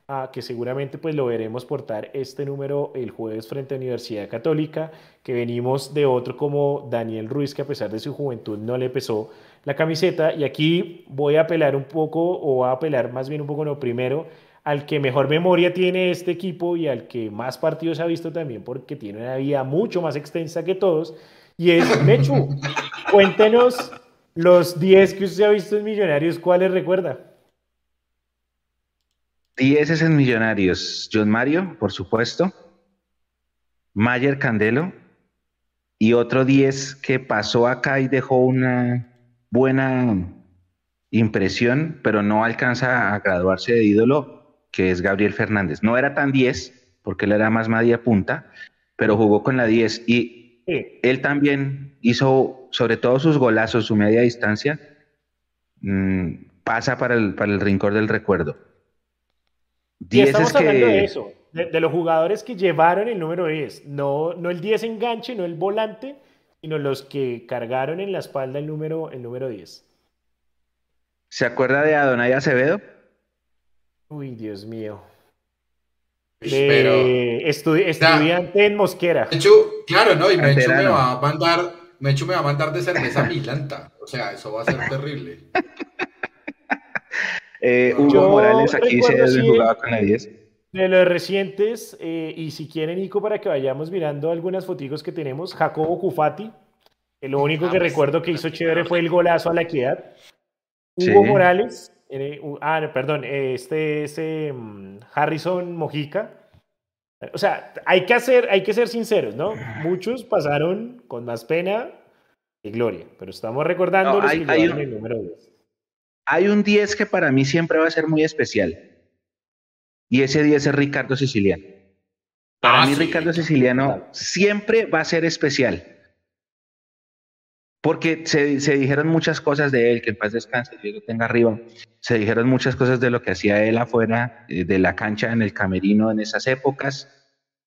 A que seguramente pues lo veremos portar este número el jueves frente a Universidad Católica, que venimos de otro como Daniel Ruiz, que a pesar de su juventud no le pesó la camiseta. Y aquí voy a apelar un poco, o a apelar más bien un poco, no, primero al que mejor memoria tiene este equipo y al que más partidos ha visto también, porque tiene una vida mucho más extensa que todos, y es Mechu. Cuéntenos los 10 que usted ha visto en Millonarios, ¿cuáles recuerda? 10 es en Millonarios. John Mario, por supuesto. Mayer Candelo. Y otro 10 que pasó acá y dejó una buena impresión, pero no alcanza a graduarse de ídolo, que es Gabriel Fernández. No era tan 10, porque él era más media punta, pero jugó con la 10. Y él también hizo, sobre todo sus golazos, su media distancia, mm, pasa para el, para el rincón del recuerdo. Y estamos hablando de eso, de, los jugadores que llevaron el número 10, no, no el 10 enganche, no el volante, sino los que cargaron en la espalda el número, el número 10. ¿Se acuerda de Adonai Acevedo? Uy, Dios mío. estudiante en Mosquera. claro, ¿no? Y Mechu me va a mandar, Mechu me va a mandar de cerveza Milanta. O sea, eso va a ser terrible. Eh, Hugo Morales aquí se jugaba con la 10. De los recientes, eh, y si quieren, Nico, para que vayamos mirando algunas fotos que tenemos, Jacobo Cufati, lo único que recuerdo que hizo chévere fue el golazo a la equidad. Hugo Morales, eh, ah, perdón, este es mm, Harrison Mojica. O sea, hay que, hacer, hay que ser sinceros, ¿no? Muchos pasaron con más pena que gloria, pero estamos recordando los que el número 10. Hay un 10 que para mí siempre va a ser muy especial. Y ese 10 es Ricardo Siciliano. Para ah, mí Ricardo Siciliano siempre va a ser especial. Porque se, dijeron muchas cosas de él, que en paz descanse, Dios lo tenga arriba. Se dijeron muchas cosas de lo que hacía él afuera eh, de la cancha en el camerino en esas épocas.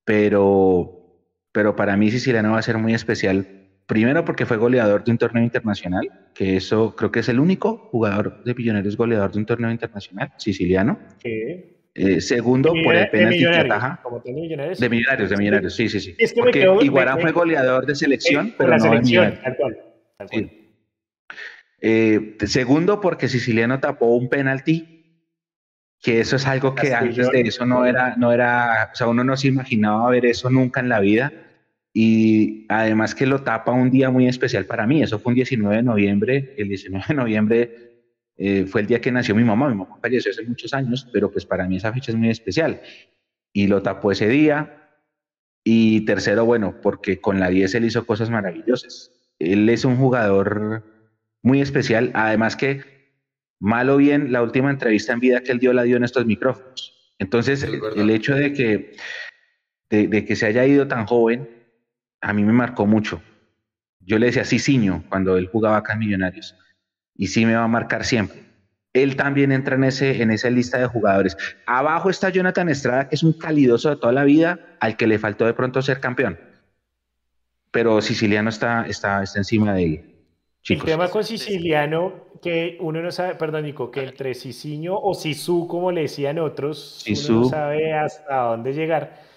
Pero, pero para mí Siciliano va a ser muy especial Primero porque fue goleador de un torneo internacional, que eso creo que es el único jugador de Millonarios goleador de un torneo internacional, siciliano. Eh, segundo, por el penalti que ataja. De millonarios, de millonarios, sí, sí, sí. porque Iguarán fue goleador de selección, pero no de millonarios. Eh, segundo, porque Siciliano tapó un penalti, que eso es algo que antes de eso no era, no era, o sea, uno no se imaginaba ver eso nunca en la vida y además que lo tapa un día muy especial para mí. Eso fue un 19 de noviembre. El 19 de noviembre eh, fue el día que nació mi mamá. Mi mamá falleció hace muchos años, pero pues para mí esa fecha es muy especial. Y lo tapó ese día. Y tercero, bueno, porque con la 10 él hizo cosas maravillosas. Él es un jugador muy especial. Además que, mal o bien, la última entrevista en vida que él dio la dio en estos micrófonos. Entonces, el hecho de que, de que se haya ido tan joven a mí me marcó mucho. Yo le decía Cicinho cuando él jugaba acá en Millonarios. Y sí me va a marcar siempre. Él también entra en, ese, en esa lista de jugadores. Abajo está Jonathan Estrada, que es un calidoso de toda la vida, al que le faltó de pronto ser campeón. Pero Siciliano está, está, está encima de él. El tema con Siciliano, que uno no sabe, perdón, Nico, que entre Cicinho o Sisu, como le decían otros, uno no sabe hasta dónde llegar.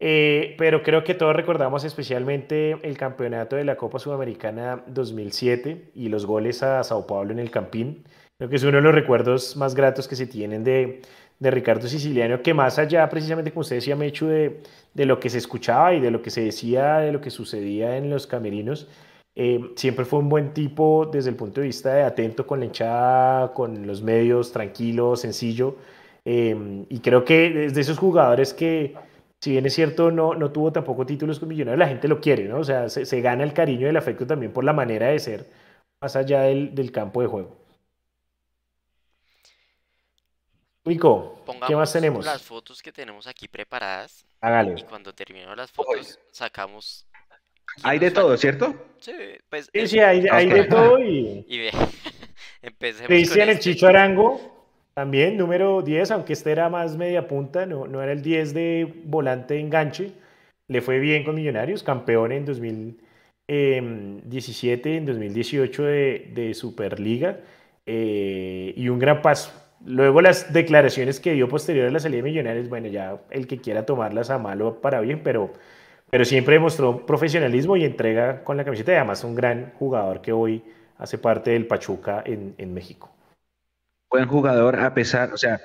Eh, pero creo que todos recordamos especialmente el campeonato de la Copa Sudamericana 2007 y los goles a Sao Paulo en el Campín. Creo que es uno de los recuerdos más gratos que se tienen de, de Ricardo Siciliano, que más allá, precisamente como usted decía, Mechu, de, de lo que se escuchaba y de lo que se decía, de lo que sucedía en los camerinos, eh, siempre fue un buen tipo desde el punto de vista de atento con la hinchada, con los medios, tranquilo, sencillo. Eh, y creo que es de esos jugadores que si bien es cierto, no, no tuvo tampoco títulos con Millonarios, la gente lo quiere, ¿no? O sea, se, gana el cariño y el afecto también por la manera de ser, más allá del, campo de juego. Rico, ¿qué más tenemos? las fotos que tenemos aquí preparadas. Hágale. Y cuando terminemos las fotos, sacamos. Hay de todo, ¿cierto? Sí, pues. Sí, hay, de todo y. y empecemos. Cristian el Chicho Arango. También número 10, aunque este era más media punta, no, no era el 10 de volante enganche. Le fue bien con Millonarios, campeón en 2017, en 2018 de, de Superliga. Eh, y un gran paso luego las declaraciones que dio posterior a la salida de Millonarios, bueno, ya el que quiera tomarlas a malo para bien, pero, pero siempre demostró profesionalismo y entrega con la camiseta y además un gran jugador que hoy hace parte del Pachuca en, en México. Buen jugador a pesar, o sea,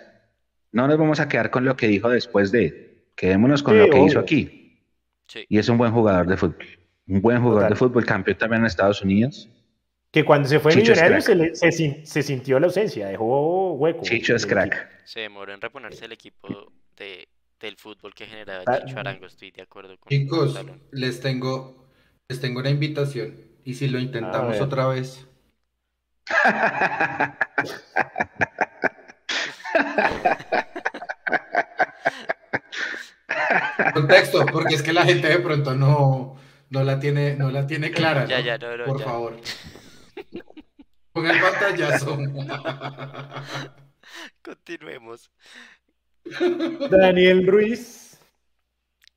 no nos vamos a quedar con lo que dijo después de, quedémonos con Sí, lo que hizo obvio. aquí. Sí. Y es un buen jugador de fútbol. Un buen jugador Total. de fútbol, campeón también en Estados Unidos. Que cuando se fue Chicho Millonarios se, crack. le- se se sintió la ausencia, dejó hueco. Chicho es el equipo. crack. Se demoró en reponerse el equipo de, del fútbol que generaba Ah, Chicho Arango. Estoy de acuerdo con Chicos, les tengo, les tengo una invitación. Y si lo intentamos otra vez. Contexto, porque es que la gente de pronto no, no la tiene, no la tiene clara. Ya, ya, no, no, Por ya. favor. Ponga el pantallazo. Continuemos. Daniel Ruiz,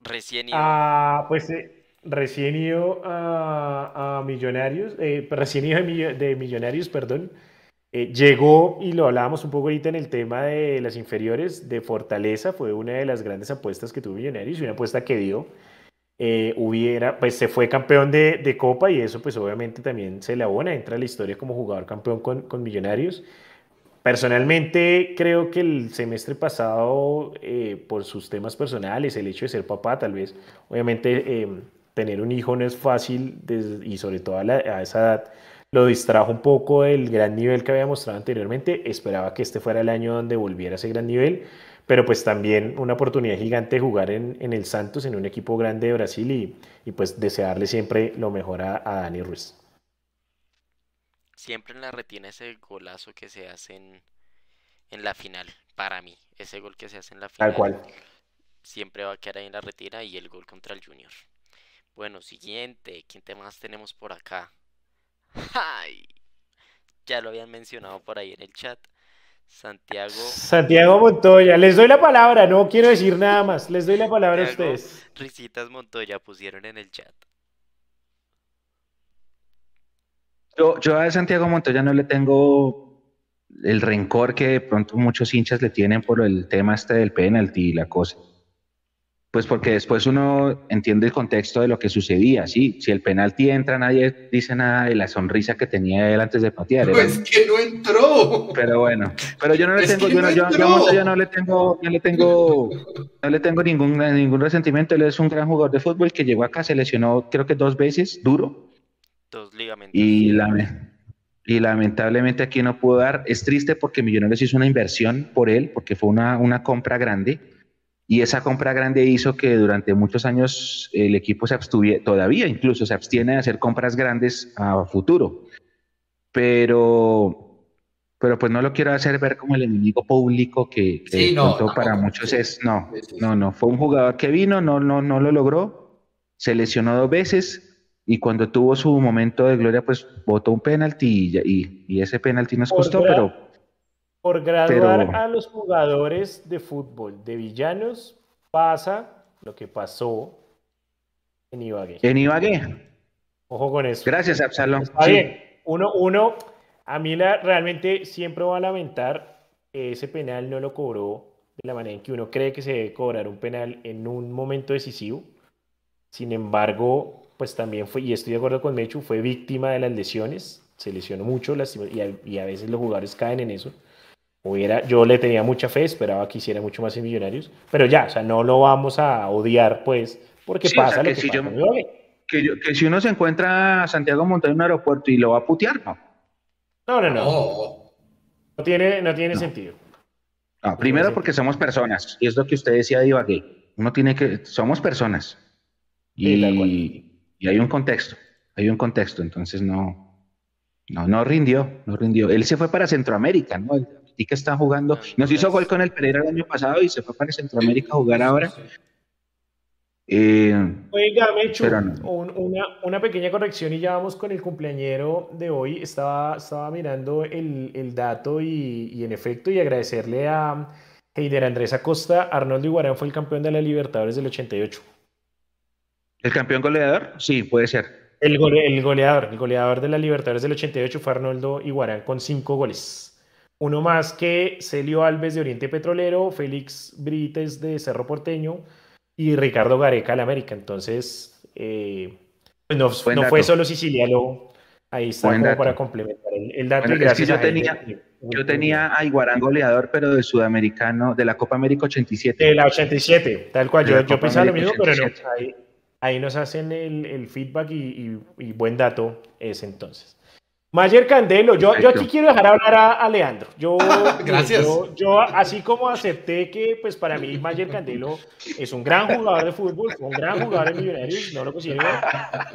Recién ido. ah, pues eh, recién ido a, a Millonarios, eh, recién ido de, Millo- de Millonarios, perdón, eh, llegó y lo hablábamos un poco ahorita en el tema de las inferiores de Fortaleza, fue una de las grandes apuestas que tuvo Millonarios y una apuesta que dio. eh, hubiera, pues se fue campeón de, de Copa y eso pues obviamente también se le abona, entra a la historia como jugador campeón con, con Millonarios. Personalmente creo que el semestre pasado, eh, por sus temas personales, el hecho de ser papá, tal vez, obviamente eh, tener un hijo no es fácil y sobre todo a, la- a esa edad lo distrajo un poco del gran nivel que había mostrado anteriormente. Esperaba que este fuera el año donde volviera a ese gran nivel, pero pues también una oportunidad gigante de jugar en, en el Santos, en un equipo grande de Brasil y, y pues desearle siempre lo mejor a, a Dani Ruiz. Siempre en la retina ese golazo que se hace en, en la final. Para mí, ese gol que se hace en la final. Tal cual. Siempre va a quedar ahí en la retina y el gol contra el Junior. Bueno, siguiente. ¿Quién te más tenemos por acá? ¡Ay! Ya lo habían mencionado por ahí en el chat. Santiago. Santiago Montoya, les doy la palabra, no quiero decir nada más, les doy la palabra a Santiago ustedes. Risitas Montoya pusieron en el chat. Yo, yo a Santiago Montoya no le tengo el rencor que de pronto muchos hinchas le tienen por el tema este del penalti y la cosa. Pues porque después uno entiende el contexto de lo que sucedía, ¿sí? Si el penalti entra, nadie dice nada de la sonrisa que tenía él antes de patear. era- Pues que no entró. Pero bueno, pero yo no le Es tengo, yo, no, yo- yo. Montoya no le tengo, no le tengo, no le tengo ningún, ningún resentimiento. Él es un gran jugador de fútbol que llegó acá, se lesionó creo que dos veces, duro, Dos ligamentos. y, y lamentablemente aquí no pudo dar. Es triste porque Millonarios hizo una inversión por él, porque fue una, una compra grande. Y esa compra grande hizo que durante muchos años el equipo se abstuviera, todavía incluso se abstiene de hacer compras grandes a futuro. Pero, pero pues no lo quiero hacer ver como el enemigo público que, que Sí, no, para muchos es. No, no, no. Fue un jugador que vino, no, no, no lo logró, se lesionó dos veces y cuando tuvo su momento de gloria, pues botó un penalti y, y, y ese penalti nos costó, pero Por graduar Pero- a los jugadores de fútbol de villanos pasa lo que pasó en Ibagué. en Ibagué. Ojo con eso. Gracias, Absalón. Está Sí. bien. Uno, uno, a mí la, realmente siempre voy a lamentar que ese penal no lo cobró de la manera en que uno cree que se debe cobrar un penal en un momento decisivo. Sin embargo, pues también fue, y estoy de acuerdo con Mechu, fue víctima de las lesiones, se lesionó mucho lastima- y, a, y a veces los jugadores caen en eso. Hubiera, yo le tenía mucha fe, esperaba que hiciera mucho más en Millonarios, pero ya, o sea, no lo vamos a odiar, pues, porque Sí, o sea, pasa lo que que si pasa yo-. Que, yo- que si uno se encuentra a Santiago Montoya en un aeropuerto y lo va a putear, no. No, no, no, No. no tiene, no tiene No. sentido. No, primero sí. porque somos personas, y es lo que usted decía de Ibagué. Uno tiene que, somos personas. Sí. Y, y hay un contexto, hay un contexto, entonces no, no, no rindió, no rindió. Él se fue para Centroamérica, ¿no? Que está jugando, nos hizo gol con el Pereira el año pasado y se fue para Centroamérica a jugar ahora. Eh, Oiga, Mechu, Pero no. un- una, una pequeña corrección y ya vamos con el cumpleañero de hoy. Estaba, estaba mirando el, el dato y, y en efecto, y agradecerle a Heider Andrés Acosta, Arnoldo Iguarán fue el campeón de la Libertadores del 88. ¿El campeón goleador? Sí, puede ser. El, gole- el goleador, el goleador de la Libertadores del 88 fue Arnoldo Iguarán con cinco goles. Uno más que Celio Alves de Oriente Petrolero, Félix Brites de Cerro Porteño y Ricardo Gareca de América. Entonces, eh, pues no, fue solo siciliano. Ahí está como para complementar el, dato. yo, tenía, yo tenía a Iguarán goleador, pero de sudamericano, de la Copa América 87. De la 87, tal cual. Yo, yo pensaba lo mismo, pero no. Ahí, nos hacen el, feedback y, y, buen dato ese entonces. Mayer Candelo, yo, yo aquí quiero dejar hablar a, Leandro. Yo, Gracias. Yo, así como acepté que, pues para mí, Mayer Candelo es un gran jugador de fútbol, un gran jugador de Millonarios, no lo considero.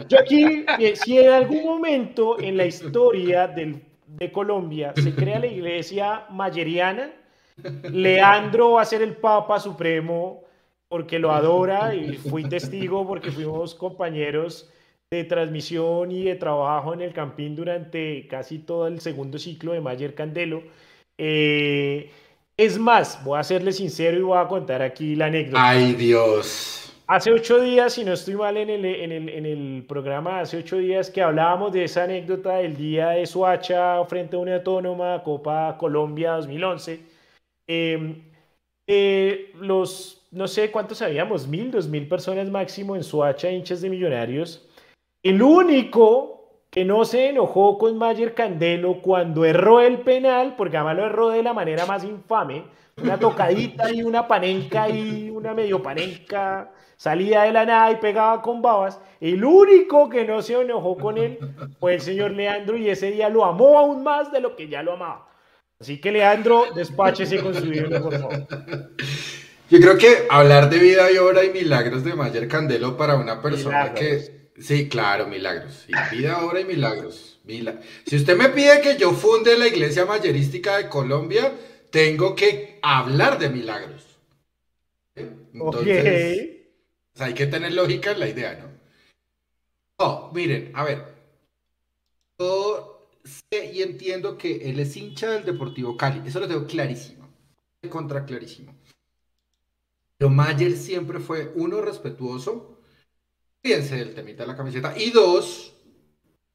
Yo aquí, eh, si en algún momento en la historia del, de Colombia se crea la iglesia mayeriana, Leandro va a ser el Papa Supremo porque lo adora y fui testigo porque fuimos compañeros de transmisión y de trabajo en el Campín durante casi todo el segundo ciclo de Mayer Candelo. Eh, es más, voy a serle sincero y voy a contar aquí la anécdota. ¡Ay, Dios! Hace ocho días, si no estoy mal en el, en el, en el programa, hace ocho días que hablábamos de esa anécdota del día de Suacha frente a una autónoma, Copa Colombia 2011. Em, eh, los, no sé cuántos habíamos, mil, dos mil personas máximo en Suacha, hinchas de millonarios el único que no se enojó con Mayer Candelo cuando erró el penal, porque además lo erró de la manera más infame, una tocadita y una panenca y una medio panenca, salía de la nada y pegaba con babas. El único que no se enojó con él fue el señor Leandro y ese día lo amó aún más de lo que ya lo amaba. Así que Leandro, despáchese con su vida, por favor. Yo creo que hablar de vida y obra y milagros de Mayer Candelo para una persona que Sí, claro, milagros. vida, obra y milagros. Si usted me pide que yo funde la iglesia mayerística de Colombia, tengo que hablar de milagros. Entonces, hay que tener lógica en la idea, ¿no? Oh, miren, a ver. Yo sé y entiendo que él es hincha del Deportivo Cali. Eso lo tengo clarísimo. Contra clarísimo. Pero Mayer siempre fue, uno, respetuoso Fíjense del temita de la camiseta. Y dos,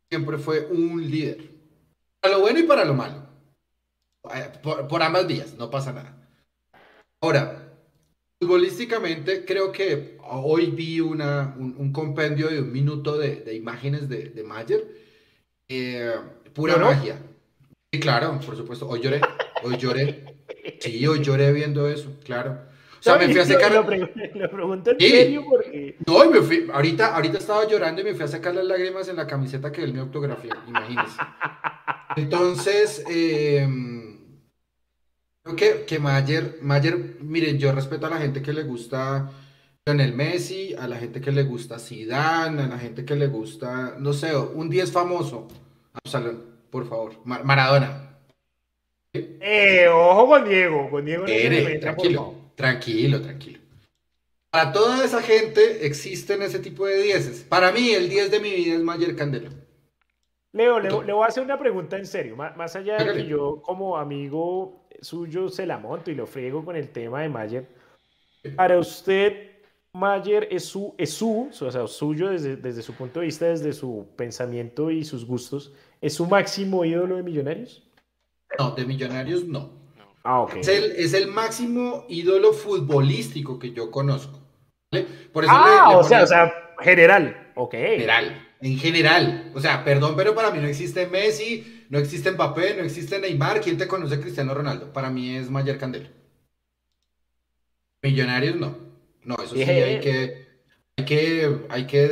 siempre fue un líder. Para lo bueno y para lo malo. Eh, por, ambas vías, no pasa nada. Ahora, futbolísticamente, creo que hoy vi una, un, compendio de un minuto de, imágenes de, de Mayer. Eh, pura magia. Sí, claro, por supuesto. Hoy lloré. Hoy lloré. Sí, hoy lloré viendo eso, claro. O sea, me fui a sacar. Lo, pregunto en serio porque. No, me fui. Ahorita, ahorita estaba llorando y me fui a sacar las lágrimas en la camiseta que él me autografió. Imagínense. Entonces, eh, creo que, que Mayer, Mayer, miren, yo respeto a la gente que le gusta Lionel Messi, a la gente que le gusta Zidane, a la gente que le gusta, no sé, un 10 famoso. Absalón, por favor. Maradona. Eh, ojo con Diego, con Diego. tranquilo. Tranquilo, tranquilo. Para toda esa gente existen ese tipo de dieces. Para mí, el 10 de mi vida es Mayer Candelo. Leo, le, voy a hacer una pregunta en serio. Más, allá de que yo, como amigo suyo, se la monto y lo friego con el tema de Mayer. Para usted, Mayer es su, es su, o sea, suyo desde, desde su punto de vista, desde su pensamiento y sus gustos, ¿es su máximo ídolo de Millonarios? No, de Millonarios no. Ah, es, el, máximo ídolo futbolístico que yo conozco. Por eso ah, o, sea, o sea, general. Ok. General, en general. O sea, perdón, pero para mí no existe Messi, no existe Mbappé, no existe Neymar. ¿Quién te conoce Cristiano Ronaldo? Para mí es Mayer Candelo. Millonarios no. No, eso sí, hay que, hay que, hay que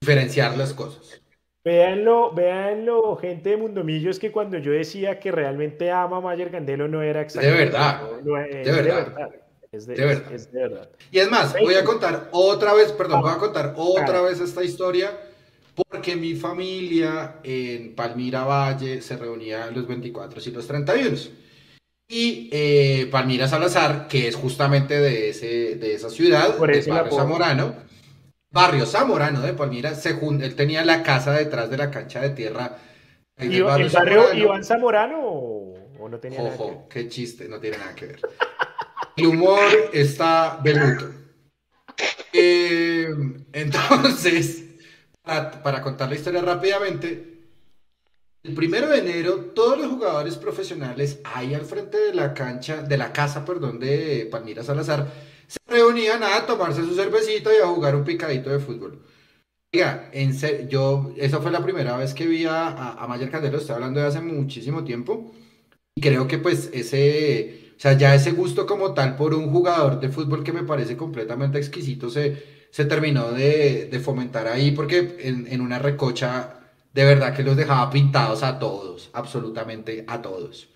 diferenciar las cosas. Véanlo, véanlo, gente de Mundomillo, es que cuando yo decía que realmente ama a Mayer Candelo no era exactamente. De verdad. de, verdad. Es de, verdad. Y es más, voy a contar otra vez, perdón, voy a contar otra vez esta historia, porque mi familia en Palmira Valle se reunía los 24 y los 31. Y eh, Palmira Salazar, que es justamente de, ese, de esa ciudad, Por de Barrio Zamorano, Barrio Zamorano de Palmira, se él tenía la casa detrás de la cancha de tierra. ¿Y ¿El barrio Iván Zamorano o, no tenía nada que ver? qué chiste, no tiene nada que ver. El humor está veluto. Eh, entonces, para, contar la historia rápidamente, El primero de enero, todos los jugadores profesionales ahí al frente de la cancha, de la casa, perdón, de Palmira Salazar, se reunían a tomarse su cervecita y a jugar un picadito de fútbol. Oiga, en serio, yo, esa fue la primera vez que vi a, a, Mayer Candelo, estoy hablando de hace muchísimo tiempo, y creo que pues ese, o sea, ya ese gusto como tal por un jugador de fútbol que me parece completamente exquisito se, se terminó de, de fomentar ahí, porque en, en una recocha de verdad que los dejaba pintados a todos, absolutamente a todos.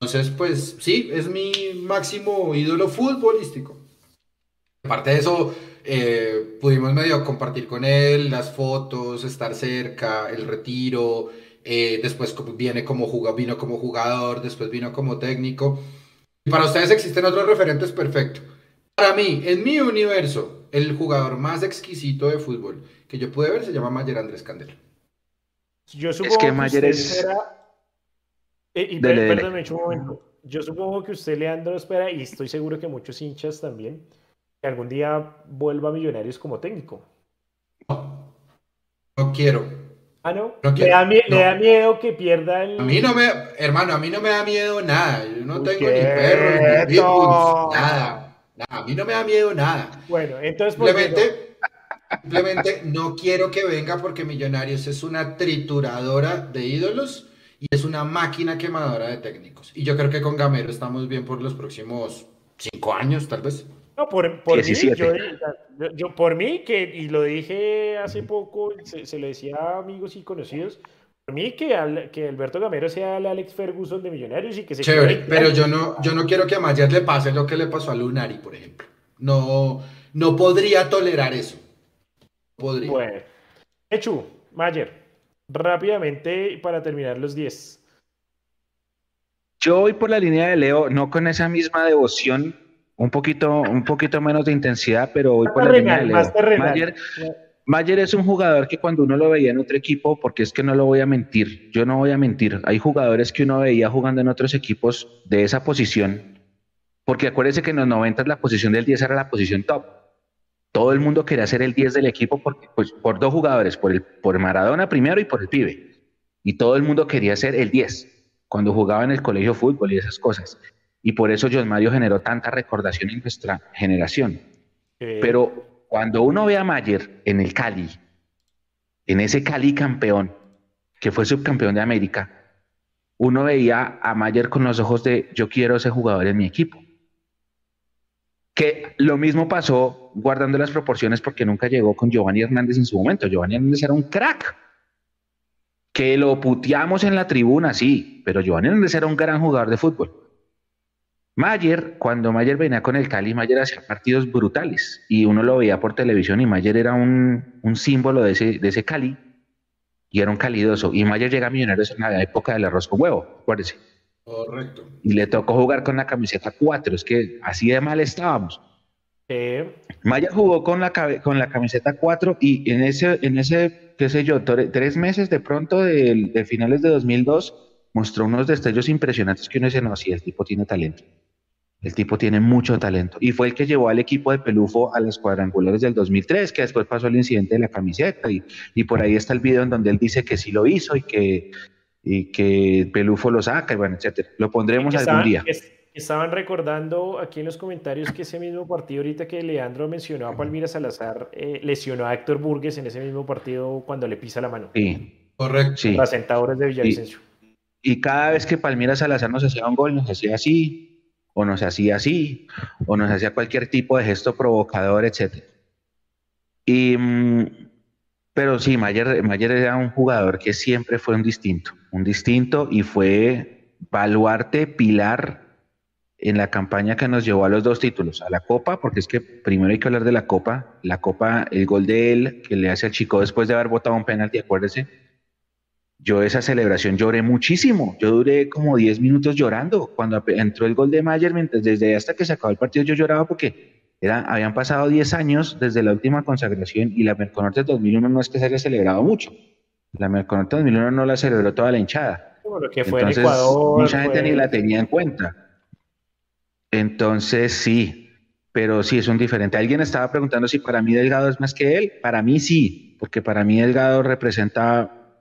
Entonces, pues sí, es mi máximo ídolo futbolístico. Aparte de eso, eh, pudimos medio compartir con él las fotos, estar cerca, el retiro, eh, después viene como vino como jugador, después vino como técnico. Y para ustedes existen otros referentes, perfecto. Para mí, en mi universo, el jugador más exquisito de fútbol que yo pude ver se llama Mayer Andrés Candela. Yo supongo que, Mayer es... Eh, y un momento. Yo supongo que usted, Leandro, espera, y estoy seguro que muchos hinchas también, que algún día vuelva a Millonarios como técnico. No, no quiero. Ah, no. ¿Le, da miedo que pierda el. A mí no me. Hermano, a mí no me da miedo nada. Yo no tengo ni perros, ni nada. nada. A mí no me da miedo nada. Bueno, entonces. Simplemente. Simplemente no quiero que venga porque Millonarios es una trituradora de ídolos y es una máquina quemadora de técnicos. Y yo creo que con Gamero estamos bien por los próximos cinco años, tal vez. No, por, por mí, yo, por mí, que, y lo dije hace poco, se, le decía a amigos y conocidos, por mí que, que Alberto Gamero sea el Alex Ferguson de Millonarios y que se... Chévere, pero yo no, yo no quiero que a Mayer le pase lo que le pasó a Lunari, por ejemplo. No, no podría tolerar eso. Podría. Bueno. Echu, Mayer, rápidamente para terminar los 10. Yo voy por la línea de Leo, no con esa misma devoción, un poquito, un poquito menos de intensidad, pero voy por la línea de Leo. Mayer, es un jugador que cuando uno lo veía en otro equipo, porque es que no lo voy a mentir, yo no voy a mentir, hay jugadores que uno veía jugando en otros equipos de esa posición, porque acuérdese que en los 90 la posición del 10 era la posición top todo el mundo quería ser el 10 del equipo por, pues, por dos jugadores, por, el, por Maradona primero y por el pibe. Y todo el mundo quería ser el 10 cuando jugaba en el colegio fútbol y esas cosas. Y por eso John Mario generó tanta recordación en nuestra generación. Pero cuando uno ve a Mayer en el Cali, en ese Cali campeón, que fue subcampeón de América, uno veía a Mayer con los ojos de yo quiero ese jugador en mi equipo. Que lo mismo pasó guardando las proporciones porque nunca llegó con Giovanni Hernández en su momento. Giovanni Hernández era un crack. Que lo puteamos en la tribuna, sí, pero Giovanni Hernández era un gran jugador de fútbol. Mayer, cuando Mayer venía con el Cali, Mayer hacía partidos brutales y uno lo veía por televisión y Mayer era un, símbolo de ese, de ese Cali y era un calidoso. Y Mayer llega a Millonarios en la época del arroz con huevo, acuérdese. Correcto. Y le tocó jugar con la camiseta 4, es que así de mal estábamos. Maya jugó con la, con la camiseta 4 y en ese, en ese, qué sé yo, tres meses de pronto de, finales de 2002 mostró unos destellos impresionantes que uno dice, no, sí, el tipo tiene talento. El tipo tiene mucho talento. Y fue el que llevó al equipo de Pelufo a las cuadrangulares del 2003, que después pasó el incidente de la camiseta. Y, y por ahí está el video en donde él dice que sí lo hizo y que, y que Pelufo lo saca, y bueno, etcétera. Lo pondremos algún día. estaban recordando aquí en los comentarios que ese mismo partido, ahorita que Leandro mencionó a Palmira Salazar, eh, lesionó a Héctor Burgues en ese mismo partido cuando le pisa la mano. Sí, correcto. Sí. Las de Villavicencio. Y, cada vez que Palmira Salazar nos hacía un gol, nos hacía así, o nos hacía así, o nos hacía cualquier tipo de gesto provocador, etcétera. Y. Mm, pero sí, Mayer, Mayer era un jugador que siempre fue un distinto, un distinto y fue baluarte, pilar en la campaña que nos llevó a los dos títulos, a la Copa, porque es que primero hay que hablar de la Copa, la Copa, el gol de él que le hace al chico después de haber botado un penalti, acuérdese. Yo esa celebración lloré muchísimo, yo duré como 10 minutos llorando cuando entró el gol de Mayer, mientras desde hasta que se acabó el partido yo lloraba porque habían pasado 10 años desde la última consagración y la Merconorte 2001 no es que se haya celebrado mucho. La Merconorte 2001 no la celebró toda la hinchada. que fue Entonces, Ecuador, mucha gente ni la tenía en cuenta. Entonces, sí, pero sí es un diferente. Alguien estaba preguntando si para mí Delgado es más que él. Para mí sí, porque para mí Delgado representa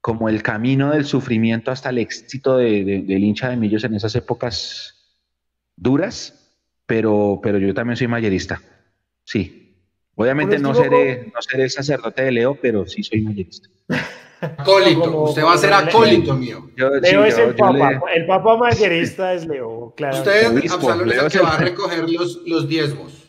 como el camino del sufrimiento hasta el éxito de, de- del hincha de Millos en esas épocas duras, pero, pero yo también soy mayerista. Sí. Obviamente no seré, no seré sacerdote de Leo, pero sí soy mayerista. Acólito, Como- usted va a ser acólito mío. Yo, sí, Leo es yo- el yo papa. le- El papa mayerista es Leo, claro. Usted, Absalón, es Leo el es que el- va a recoger los, los diezmos.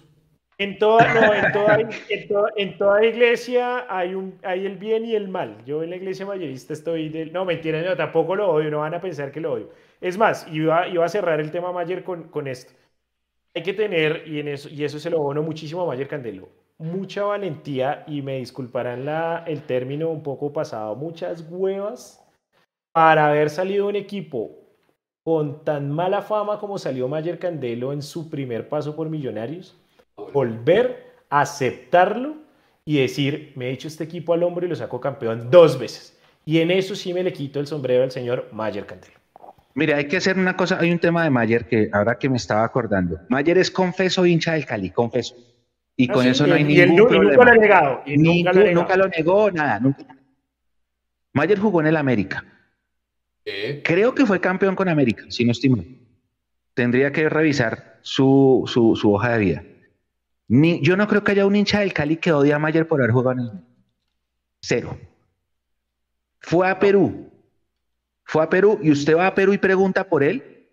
En toda, no, en toda, en toda, iglesia hay, un, hay el bien y el mal. Yo en la iglesia mayerista estoy del... No, mentira, no, tampoco lo odio, no van a pensar que lo odio. Es más, iba, iba a cerrar el tema Mayer con, con esto. Hay que tener, y, en eso, y eso se lo bono muchísimo a Mayer Candelo, mucha valentía, y me disculparán la, el término un poco pasado, muchas huevas para haber salido un equipo con tan mala fama como salió Mayer Candelo en su primer paso por Millonarios volver a aceptarlo y decir, me he hecho este equipo al hombro y lo saco campeón dos veces. Y en eso sí me le quito el sombrero al señor Mayer Cantelo. Mire, hay que hacer una cosa, hay un tema de Mayer que ahora que me estaba acordando. Mayer es confeso hincha del Cali, confeso. Y Ah, con sí, eso no hay ningún y nunca lo ha negado. y nunca lo ha negado. nunca lo negó, nada. Nunca. Mayer jugó en el América. ¿Eh? Creo que fue campeón con América, si no estoy mal. Tendría que revisar su, su, su hoja de vida. Ni, yo no creo que haya un hincha del Cali que odie a Mayer por haber jugado en el Cero. Fue a Perú. Fue a Perú y usted va a Perú y pregunta por él.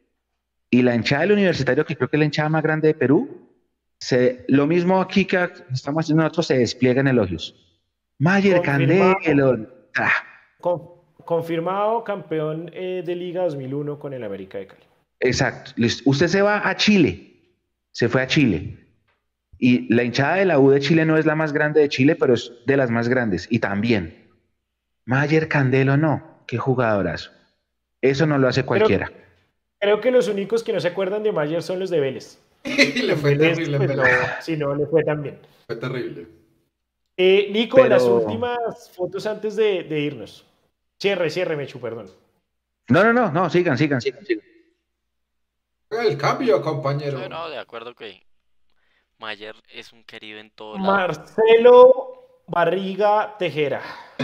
Y la hinchada del universitario, que creo que es la hinchada más grande de Perú, se, lo mismo aquí que estamos haciendo nosotros, se despliega en elogios. Mayer Confirmado. Candelo. ah, Con- confirmado campeón eh, de Liga 2001 con el América de Cali. Exacto. Usted se va a Chile. Se fue a Chile. Y la hinchada de la U de Chile no es la más grande de Chile, pero es de las más grandes. Y también. Mayer Candelo no. Qué jugadorazo. Eso no lo hace cualquiera. Creo que los únicos que no se acuerdan de Mayer son los de Vélez. le fue Vélez, terrible, pues, no, si no, le fue tan bien. Fue terrible. Eh, Nico, Pero- las últimas fotos antes de, de irnos. Cierre, cierre, Mechu, perdón. No, no, no, no, sigan, sigan, sigan, sigan. El cambio, compañero. No, no, de acuerdo que Mayer es un querido en todo lado. Marcelo Barriga Tejera.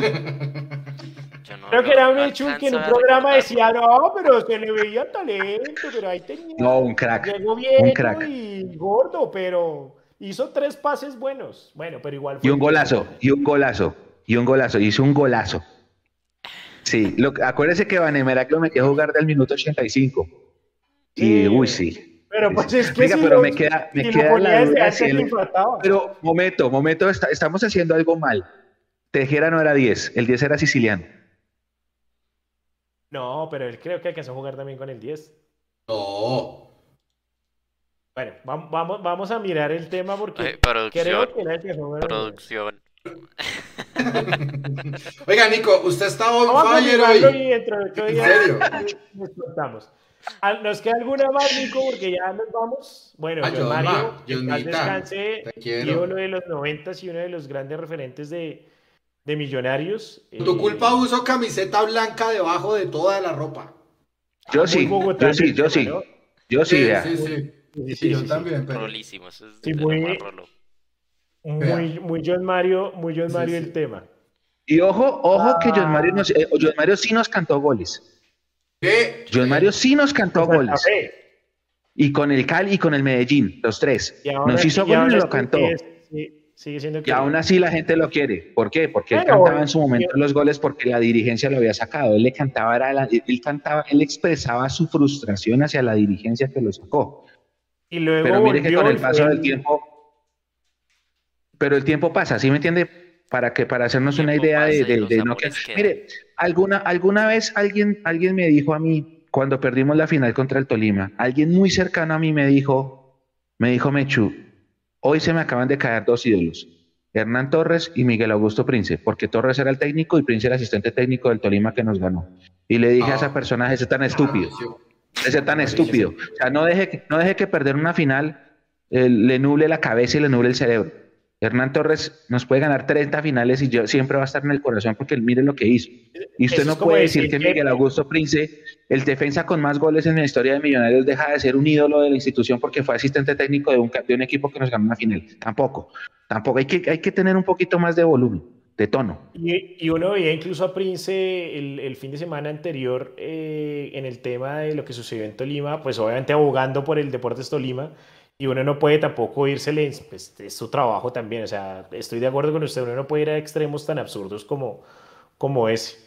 Yo no Creo que era Mechu que en un programa decía, no, pero se le veía talento, pero ahí tenía. No, un crack. Llegó viejo crack. y gordo, pero hizo tres pases buenos. Bueno, pero igual fue Y un golazo, y un golazo, y un golazo, hizo un golazo. Sí, lo, acuérdese que Vanemerac lo metió a jugar del minuto 85. Y, Sí. uy, sí. Pero pues es que Oiga, si pero lo- me queda, me si queda la duda si. Pero, momento, momento, está- estamos haciendo algo mal. Tejera no era 10, el 10 era siciliano. No, pero él creo que alcanzó a jugar también con el 10. No. Bueno, vam- vamos, vamos a mirar el tema porque creo producción, que era el que jugó en el 10. producción. Oiga, Nico, usted está on Vamos a fire hoy. y dentro de ocho ¿En días serio? nos contamos. Ah, ¿Nos queda alguna más, Nico? Porque ya nos vamos. Bueno, Ah, John John Mario, Ma, que en paz Johnita, descanse, te quiero. ídolo de los noventas y uno de los grandes referentes de, de Millonarios. Por tu Eh, culpa uso camiseta blanca debajo de toda la ropa. Yo sí, yo sí, yo sí. ¿no? Yo sí, sí, sí. Sí, Sí, sí, yo sí, sí. también, pero... Rolísimo, eso es Sí, de lo muy-. Muy, muy John Mario, muy John Sí, Mario sí. el tema. Y ojo, ojo que John Mario, Ah. nos, eh, John Mario sí nos cantó goles. ¿Qué? John Mario sí nos cantó Santa goles. Fe. Y con el Cali y con el Medellín, los tres. Nos hizo y goles y lo cantó. es- sí, sigue siendo Y aún así la gente lo quiere. ¿Por qué? Porque él cantaba en su momento yo- los goles porque la dirigencia lo había sacado. Él le cantaba, era la- él cantaba, él expresaba su frustración hacia la dirigencia que lo sacó. Y luego Pero mire que con el paso del tiempo, pero el tiempo pasa, ¿sí me entiende? Para que para hacernos una idea de, de- no que- mire, alguna alguna vez alguien alguien me dijo a mí cuando perdimos la final contra el Tolima, alguien muy cercano a mí me dijo, me dijo Mechu, hoy se me acaban de caer dos ídolos. Hernán Torres y Miguel Augusto Prince, porque Torres era el técnico y Prince era el asistente técnico del Tolima que nos ganó. Y le dije a Ah. esa persona, ese tan estúpido, Sí. ese tan estúpido. O sea, no deje, que- no deje que perder una final eh, le nuble la cabeza y le nuble el cerebro. Hernán Torres nos puede ganar 30 finales y yo siempre va a estar en el corazón porque él mire lo que hizo. Y usted Eso no puede decir que Miguel Augusto Prince, el defensa con más goles en la historia de Millonarios, deja de ser un ídolo de la institución porque fue asistente técnico de un, de un equipo que nos ganó una final. Tampoco. Tampoco. Hay que, hay que tener un poquito más de volumen. de tono. Y, uno veía incluso a Prince el, fin de semana anterior eh, en el tema de lo que sucedió en Tolima, pues obviamente abogando por el Deportes Tolima, y uno no puede tampoco irse, pues es su trabajo también, o sea, estoy de acuerdo con usted, uno no puede ir a extremos tan absurdos como, como ese.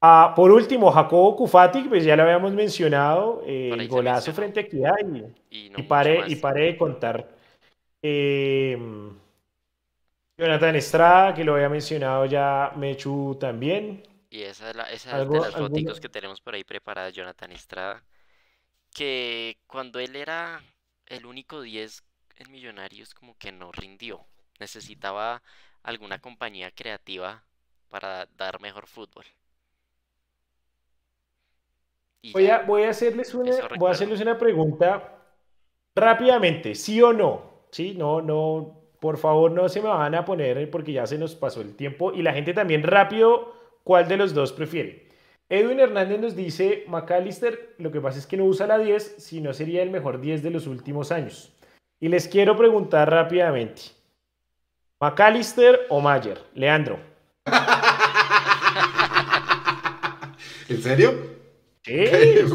Ah, por último, Jacobo Kufati, pues ya lo habíamos mencionado, eh, el golazo frente a Equidad y, y, pare, y pare de contar. Eh, Jonathan Estrada, que lo había mencionado ya Mechu también. Y esa es, la, esa de las fotos que tenemos por ahí preparadas, Jonathan Estrada. Que cuando él era el único 10 en Millonarios, como que no rindió. Necesitaba alguna compañía creativa para dar mejor fútbol. voy, a, voy, a hacerles una, voy a hacerles una pregunta rápidamente, ¿sí o no? ¿Sí? No, no, por favor, no se me van a poner porque ya se nos pasó el tiempo y la gente también rápido, ¿cuál de los dos prefiere? Edwin Hernández nos dice, McAllister, lo que pasa es que no usa la 10, si no sería el mejor 10 de los últimos años. Y les quiero preguntar rápidamente, ¿McAllister o Mayer? Leandro. ¿En serio? Sí.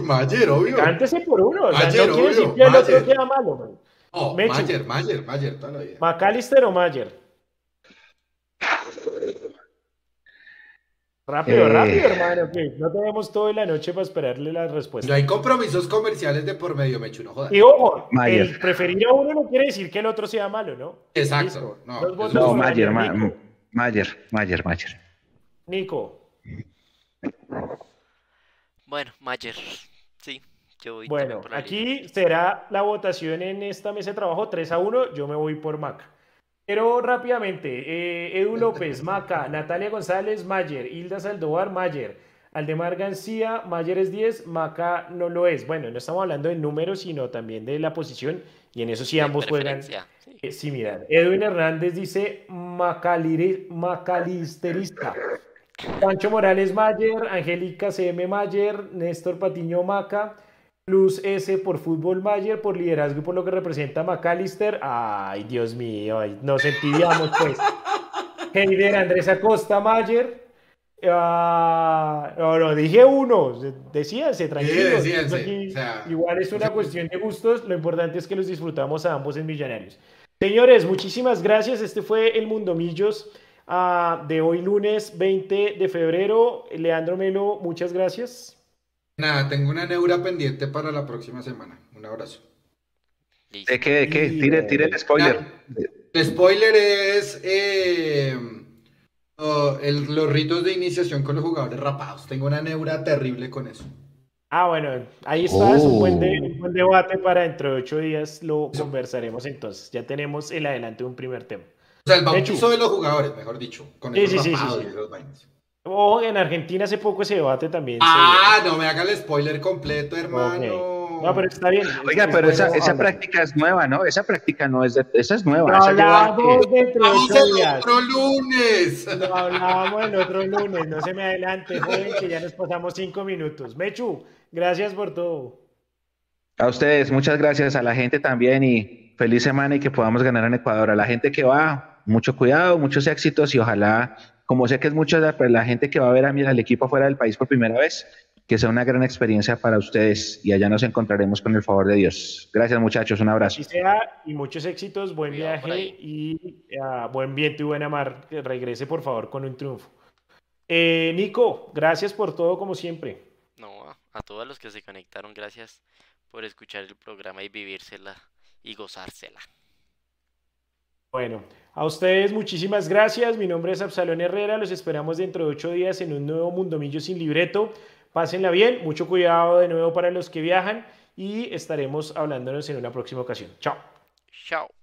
Mayer, obvio. Cántese por uno. Mayer, no quiere decir que el otro queda malo. Man. Oh, Mayer, Mayer, Mayer, toda la vida. ¿McAllister o Mayer? Rápido, eh, rápido, hermano, que no tenemos toda la noche para esperarle la respuesta. No hay compromisos comerciales de por medio, Mechu, no jodas. Y ojo, el preferir a uno no quiere decir que el otro sea malo, ¿no? Exacto. No, no Mayer, Mayer, Mayer, Mayer. Nico. Bueno, Mayer, sí bueno, aquí será la votación en esta mesa de trabajo 3 a 1. Yo me voy por Maca. Pero rápidamente, eh, Edu López, Maca, Natalia González, Mayer, Hilda Saldovar, Mayer, Aldemar García, Mayer es 10, Maca no lo es. Bueno, no estamos hablando de números, sino también de la posición, y en eso sí ambos juegan eh, similar. Edwin Hernández dice Macalisterista. Pancho Morales Mayer, Angélica CM Mayer, Néstor Patiño Maca, Plus S por Fútbol Mayer, por liderazgo y por lo que representa McAllister. Ay, Dios mío, nos envidiamos pues. Heider Andrés Acosta Mayer. Ah, no, no, dije uno, decíanse, tranquilos. igual es una cuestión de gustos, lo importante es que los disfrutamos a ambos en Millonarios. Señores, muchísimas gracias. Este fue el Mundo Millos ah, de hoy lunes 20 de febrero. Leandro Melo, muchas gracias. Nada, tengo una neura pendiente para la próxima semana. Un abrazo. ¿De qué? ¿De qué? Tire, tire el spoiler. el spoiler es eh, oh, los ritos de iniciación con los jugadores rapados. Tengo una neura terrible con eso. Ah, bueno, ahí está, es un buen, debate para dentro de ocho días lo conversaremos entonces. Ya tenemos el adelante un primer tema. O sea, el bautizo de, los jugadores, mejor dicho, con sí, sí, sí, y los Oh, en Argentina hace poco ese debate también. Ah, no me haga el spoiler completo, hermano. No, pero está bien. Oiga, pero esa, esa práctica es nueva, ¿no? Esa práctica no es de, esa es nueva. Lo hablábamos de otro lunes. Lo hablábamos el otro lunes. No se me adelante, joven, que ya nos pasamos cinco minutos. Mechu, gracias por todo. A ustedes, muchas gracias a la gente también y feliz semana y que podamos ganar en Ecuador. A la gente que va, mucho cuidado, muchos éxitos y ojalá como sé que es mucha la, pues, la gente que va a ver a mí, al equipo fuera del país por primera vez, que sea una gran experiencia para ustedes y allá nos encontraremos con el favor de Dios. Gracias muchachos, un abrazo. Y sea y muchos éxitos, buen viaje y ah, buen viento y buena mar. Que regrese por favor con un triunfo. Eh, Nico, gracias por todo como siempre. No, a todos los que se conectaron, gracias por escuchar el programa y vivírsela y gozársela. Bueno, a ustedes muchísimas gracias. Mi nombre es Absalón Herrera. Los esperamos dentro de ocho días en un nuevo Mundomillo sin libreto. Pásenla bien, mucho cuidado de nuevo para los que viajan y estaremos hablándonos en una próxima ocasión. Chao. Chao.